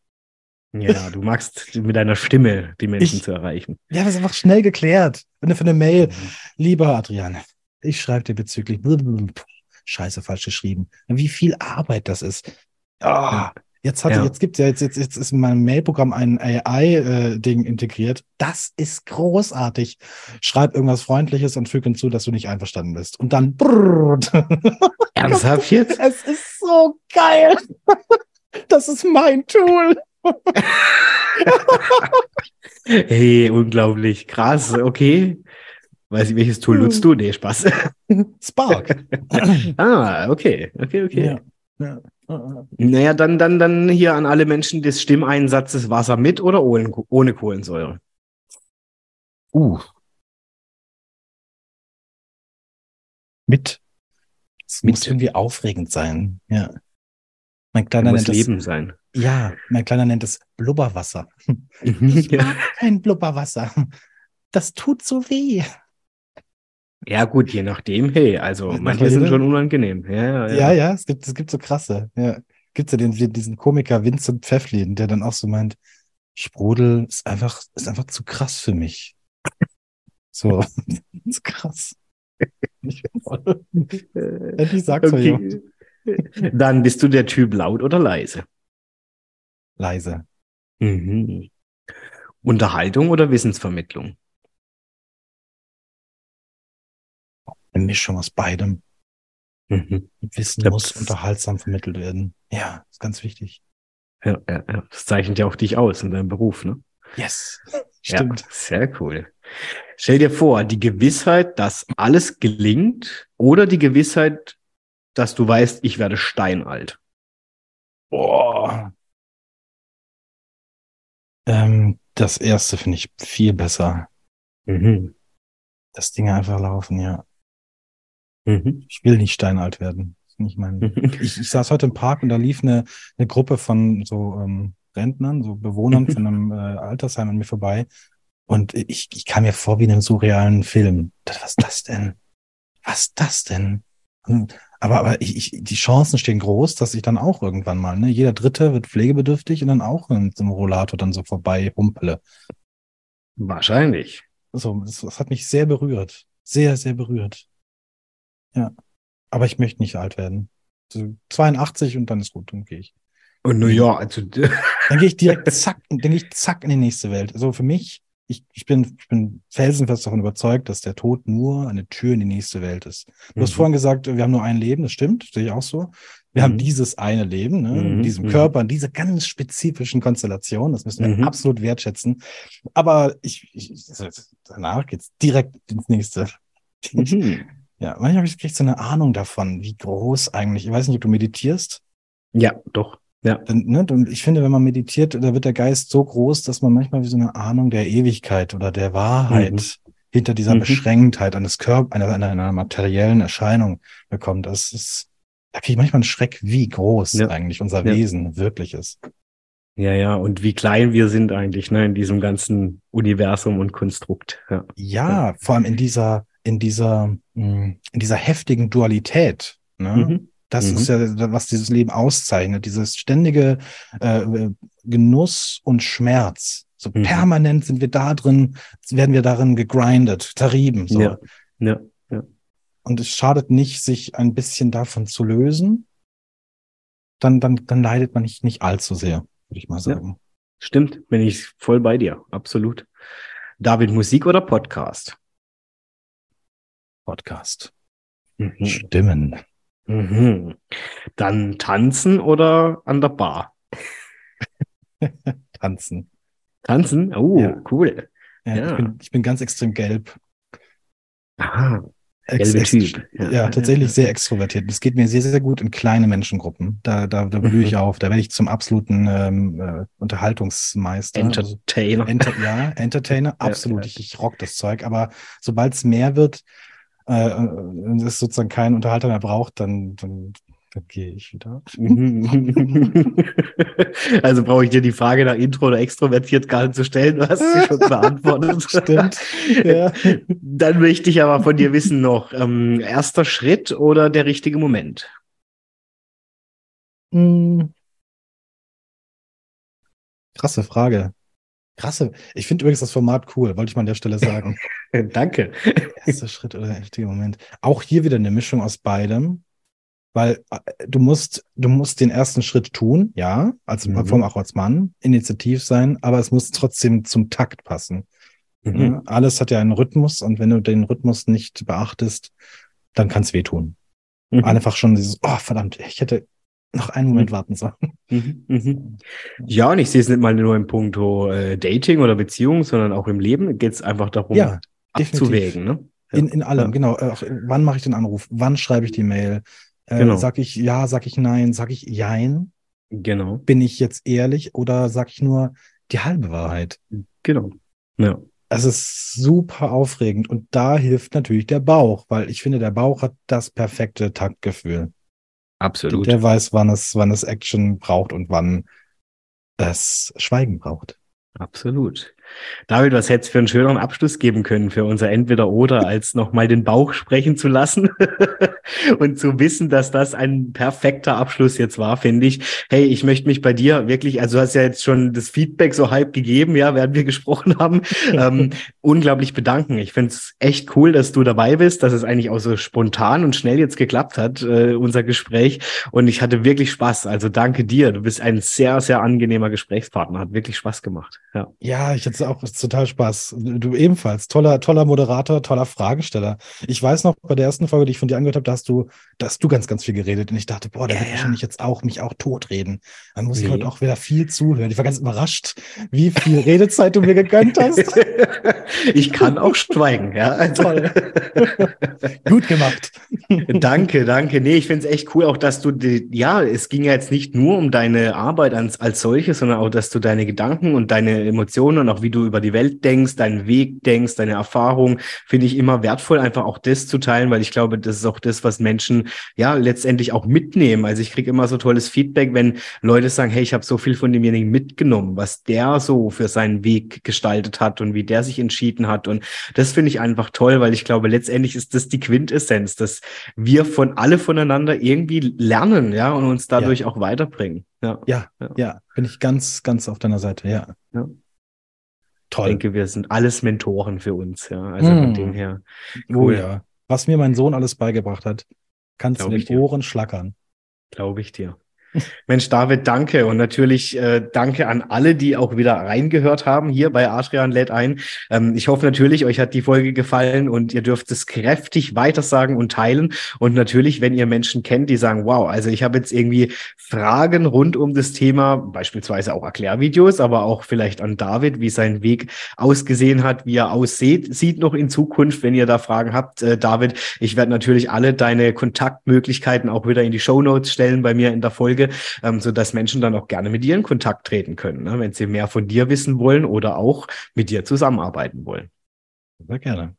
Ja, du magst mit deiner Stimme die Menschen Ich- zu erreichen. Ja, das ist einfach schnell geklärt. Wenn du für eine Mail, Mhm. lieber Adrian, ich schreibe dir bezüglich Scheiße, falsch geschrieben. Wie viel Arbeit das ist. Ah, jetzt hatte, Ja. jetzt gibt's ja, jetzt, jetzt, jetzt ist in meinem Mailprogramm ein AI-Ding integriert. Das ist großartig. Schreib irgendwas Freundliches und füge hinzu, dass du nicht einverstanden bist. Und dann brrrr. Ernsthaft jetzt? Es ist so geil. Das ist mein Tool. Hey, unglaublich. Krass, okay. Weiß ich, welches Tool nutzt du? Nee, Spaß. Spark. ah, okay, okay, okay. Ja. Ja. Ja. Naja, dann, dann, dann hier an alle Menschen des Stimmeinsatzes Wasser mit oder ohne, ohne Kohlensäure. Uh. Mit. Es Mit. muss irgendwie aufregend sein. Ja. Mein Kleiner nennt Leben sein. ja, mein Kleiner nennt es Blubberwasser. Ich ja. mag kein Blubberwasser. Das tut so weh. Ja, gut, je nachdem. Hey, also Nach manche sind jeder- schon unangenehm. Ja, ja, Ja, ja, es gibt, es gibt so krasse. Ja. Gibt's ja den, diesen Komiker Vincent Pfefflin, der dann auch so meint, Sprudel ist einfach, ist einfach zu krass für mich. So, zu krass. Ich- Endlich jemand. Okay. Dann bist du der Typ laut oder leise? Leise. Mhm. Unterhaltung oder Wissensvermittlung? Eine Mischung aus beidem. Mhm. Wissen Ja, muss unterhaltsam vermittelt werden. Ja, ist ganz wichtig. Ja, ja, ja. Das zeichnet ja auch dich aus in deinem Beruf, ne? Yes. Ja, Stimmt. sehr cool. Stell dir vor, die Gewissheit, dass alles gelingt oder die Gewissheit, dass du weißt, ich werde steinalt. Boah. Ähm, das erste finde ich viel besser. Mhm. Das Dinge einfach laufen, ja. Mhm. Ich will nicht steinalt werden. Nicht mein. Ich, ich saß heute im Park und da lief eine, eine Gruppe von so ähm, Rentnern, so Bewohnern von einem äh, Altersheim an mir vorbei. Und ich, ich kam mir vor wie in einem surrealen Film. Das, was ist das denn? Was ist das denn? Aber, aber ich, ich, die Chancen stehen groß, dass ich dann auch irgendwann mal, ne, jeder Dritte wird pflegebedürftig und dann auch in so einem Rollator dann so vorbei humpele. Wahrscheinlich. So, das, das hat mich sehr berührt. Sehr, sehr berührt. Ja. Aber ich möchte nicht alt werden. So 82 und dann ist gut, dann gehe ich. Und na ja, also Dann gehe ich direkt zack, dann gehe ich zack in die nächste Welt. Also für mich, ich, ich bin, ich bin felsenfest davon überzeugt, dass der Tod nur eine Tür in die nächste Welt ist. Du hast Mhm. vorhin gesagt, wir haben nur ein Leben, das stimmt, sehe ich auch so. Wir haben Mhm. dieses eine Leben, ne, in Mhm, diesem mhm. Körper, in dieser ganz spezifischen Konstellation. Das müssen wir Mhm. absolut wertschätzen. Aber ich, ich danach geht's direkt ins nächste. Ja, manchmal habe ich so eine Ahnung davon, wie groß eigentlich. Ich weiß nicht, ob du meditierst. ja, doch. Ja. Dann, ne, und ich finde, wenn man meditiert, da wird der Geist so groß, dass man manchmal wie so eine Ahnung der Ewigkeit oder der Wahrheit Mhm. hinter dieser Mhm. Beschränktheit eines Körpers, einer, einer, einer materiellen Erscheinung bekommt. Das ist, da kriege ich manchmal einen Schreck, wie groß Ja. eigentlich unser Ja. Wesen wirklich ist. Ja, ja. Und wie klein wir sind eigentlich, ne, in diesem ganzen Universum und Konstrukt. Ja. Ja, vor allem in dieser, in dieser, mh, in dieser heftigen Dualität. Ne? Mhm. Das Mhm. ist ja, was dieses Leben auszeichnet, dieses ständige äh, Genuss und Schmerz. So Mhm. permanent sind wir da drin, werden wir darin gegrindet, zerrieben. So. Ja. Ja. Und es schadet nicht, sich ein bisschen davon zu lösen. Dann, dann, dann leidet man nicht, nicht allzu sehr, würde ich mal sagen. Stimmt, bin ich voll bei dir. Absolut. David, Musik oder Podcast? Podcast. Mhm. Stimmen. Mhm. Dann tanzen oder an der Bar? Tanzen. Tanzen? Oh, Ja. cool. Ja, Ja. Ich, bin, ich bin ganz extrem gelb. Aha. Ex ex ja. ja, tatsächlich sehr extrovertiert. Das geht mir sehr, sehr gut in kleine Menschengruppen. Da, da, da blühe ich mhm. auf. Da werde ich zum absoluten ähm, äh, Unterhaltungsmeister. Entertainer. Also, enter, ja, Entertainer, absolut. Ich, ich rock das Zeug. Aber sobald es mehr wird, äh, und es sozusagen keinen Unterhalter mehr braucht, dann, dann dann gehe ich wieder. also brauche ich dir die Frage nach Intro oder extrovertiert gar nicht zu stellen. Du hast sie schon beantwortet. Stimmt. Ja. Dann möchte ich aber von dir wissen noch, ähm, erster Schritt oder der richtige Moment? Hm. Krasse Frage. Krasse. Ich finde übrigens das Format cool, wollte ich mal an der Stelle sagen. Danke. Erster Schritt oder der richtige Moment. Auch hier wieder eine Mischung aus beidem. Weil äh, du musst, du musst den ersten Schritt tun, ja, als mhm. vor auch als Mann, initiativ sein, aber es muss trotzdem zum Takt passen. Mhm. Ja, alles hat ja einen Rhythmus und wenn du den Rhythmus nicht beachtest, dann kann es wehtun. Mhm. Einfach schon dieses, oh verdammt, ich hätte noch einen Moment mhm. warten sollen. Mhm. Mhm. Ja, und ich sehe es nicht mal nur im Punkt äh, Dating oder Beziehung, sondern auch im Leben geht es einfach darum, ja, abzuwägen. Ne? In, in allem, ja. genau. Äh, wann mache ich den Anruf? Wann schreibe ich die Mail? Äh, genau. Sag ich ja, sag ich nein, sag ich jein? Genau. Bin ich jetzt ehrlich oder sag ich nur die halbe Wahrheit? Genau. Ja. Es ist super aufregend und da hilft natürlich der Bauch, weil ich finde, der Bauch hat das perfekte Taktgefühl. Absolut. Der weiß, wann es, wann es Action braucht und wann es Schweigen braucht. Absolut. David, was hätte es für einen schöneren Abschluss geben können für unser Entweder-Oder, als nochmal den Bauch sprechen zu lassen und zu wissen, dass das ein perfekter Abschluss jetzt war, finde ich. Hey, ich möchte mich bei dir wirklich, also du hast ja jetzt schon das Feedback so halb gegeben, ja, während wir gesprochen haben, ähm, unglaublich bedanken. Ich finde es echt cool, dass du dabei bist, dass es eigentlich auch so spontan und schnell jetzt geklappt hat, äh, unser Gespräch. Und ich hatte wirklich Spaß. Also danke dir. Du bist ein sehr, sehr angenehmer Gesprächspartner. Hat wirklich Spaß gemacht. Ja, ja ich hatte auch total Spaß. Du ebenfalls. Toller, toller Moderator, toller Fragesteller. Ich weiß noch, bei der ersten Folge, die ich von dir angehört habe, da hast du, da hast du ganz, ganz viel geredet. Und ich dachte, boah, der ja, wird ja. wahrscheinlich jetzt auch mich auch totreden. Dann muss nee. ich heute auch wieder viel zuhören. Ich war ganz überrascht, wie viel Redezeit du mir gegönnt hast. ich kann auch schweigen, ja. Also. Toll. Gut gemacht. danke, danke. Nee, ich finde es echt cool, auch dass du, die, ja, es ging ja jetzt nicht nur um deine Arbeit als, als solche, sondern auch, dass du deine Gedanken und deine Emotionen und auch wie du über die Welt denkst, deinen Weg denkst, deine Erfahrung, finde ich immer wertvoll, einfach auch das zu teilen, weil ich glaube, das ist auch das, was Menschen ja letztendlich auch mitnehmen. Also ich kriege immer so tolles Feedback, wenn Leute sagen, hey, ich habe so viel von demjenigen mitgenommen, was der so für seinen Weg gestaltet hat und wie der sich entschieden hat. Und das finde ich einfach toll, weil ich glaube, letztendlich ist das die Quintessenz, dass wir von alle voneinander irgendwie lernen, ja, und uns dadurch ja. auch weiterbringen. Ja. ja, ja, ja, bin ich ganz, ganz auf deiner Seite, ja. ja. Toll. Ich denke, wir sind alles Mentoren für uns, ja. Also mm. von dem her. Oh cool. Oh ja. Was mir mein Sohn alles beigebracht hat, kannst du den Ohren schlackern. Glaube ich dir. Mensch, David, danke. Und natürlich äh, danke an alle, die auch wieder reingehört haben hier bei Adrian lädt ein. Ähm, ich hoffe natürlich, euch hat die Folge gefallen und ihr dürft es kräftig weitersagen und teilen. Und natürlich, wenn ihr Menschen kennt, die sagen, wow, also ich habe jetzt irgendwie Fragen rund um das Thema, beispielsweise auch Erklärvideos, aber auch vielleicht an David, wie sein Weg ausgesehen hat, wie er aussieht, sieht noch in Zukunft, wenn ihr da Fragen habt. Äh, David, ich werde natürlich alle deine Kontaktmöglichkeiten auch wieder in die Show Notes stellen bei mir in der Folge. Folge, ähm, so dass Menschen dann auch gerne mit dir in Kontakt treten können, ne? wenn sie mehr von dir wissen wollen oder auch mit dir zusammenarbeiten wollen. Sehr gerne.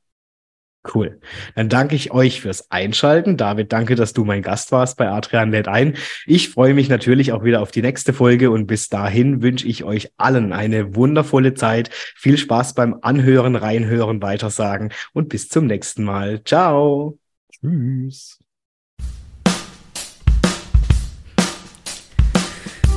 Cool. Dann danke ich euch fürs Einschalten. David, danke, dass du mein Gast warst bei Adrian lädt ein. Ich freue mich natürlich auch wieder auf die nächste Folge und bis dahin wünsche ich euch allen eine wundervolle Zeit. Viel Spaß beim Anhören, Reinhören, Weitersagen und bis zum nächsten Mal. Ciao. Tschüss.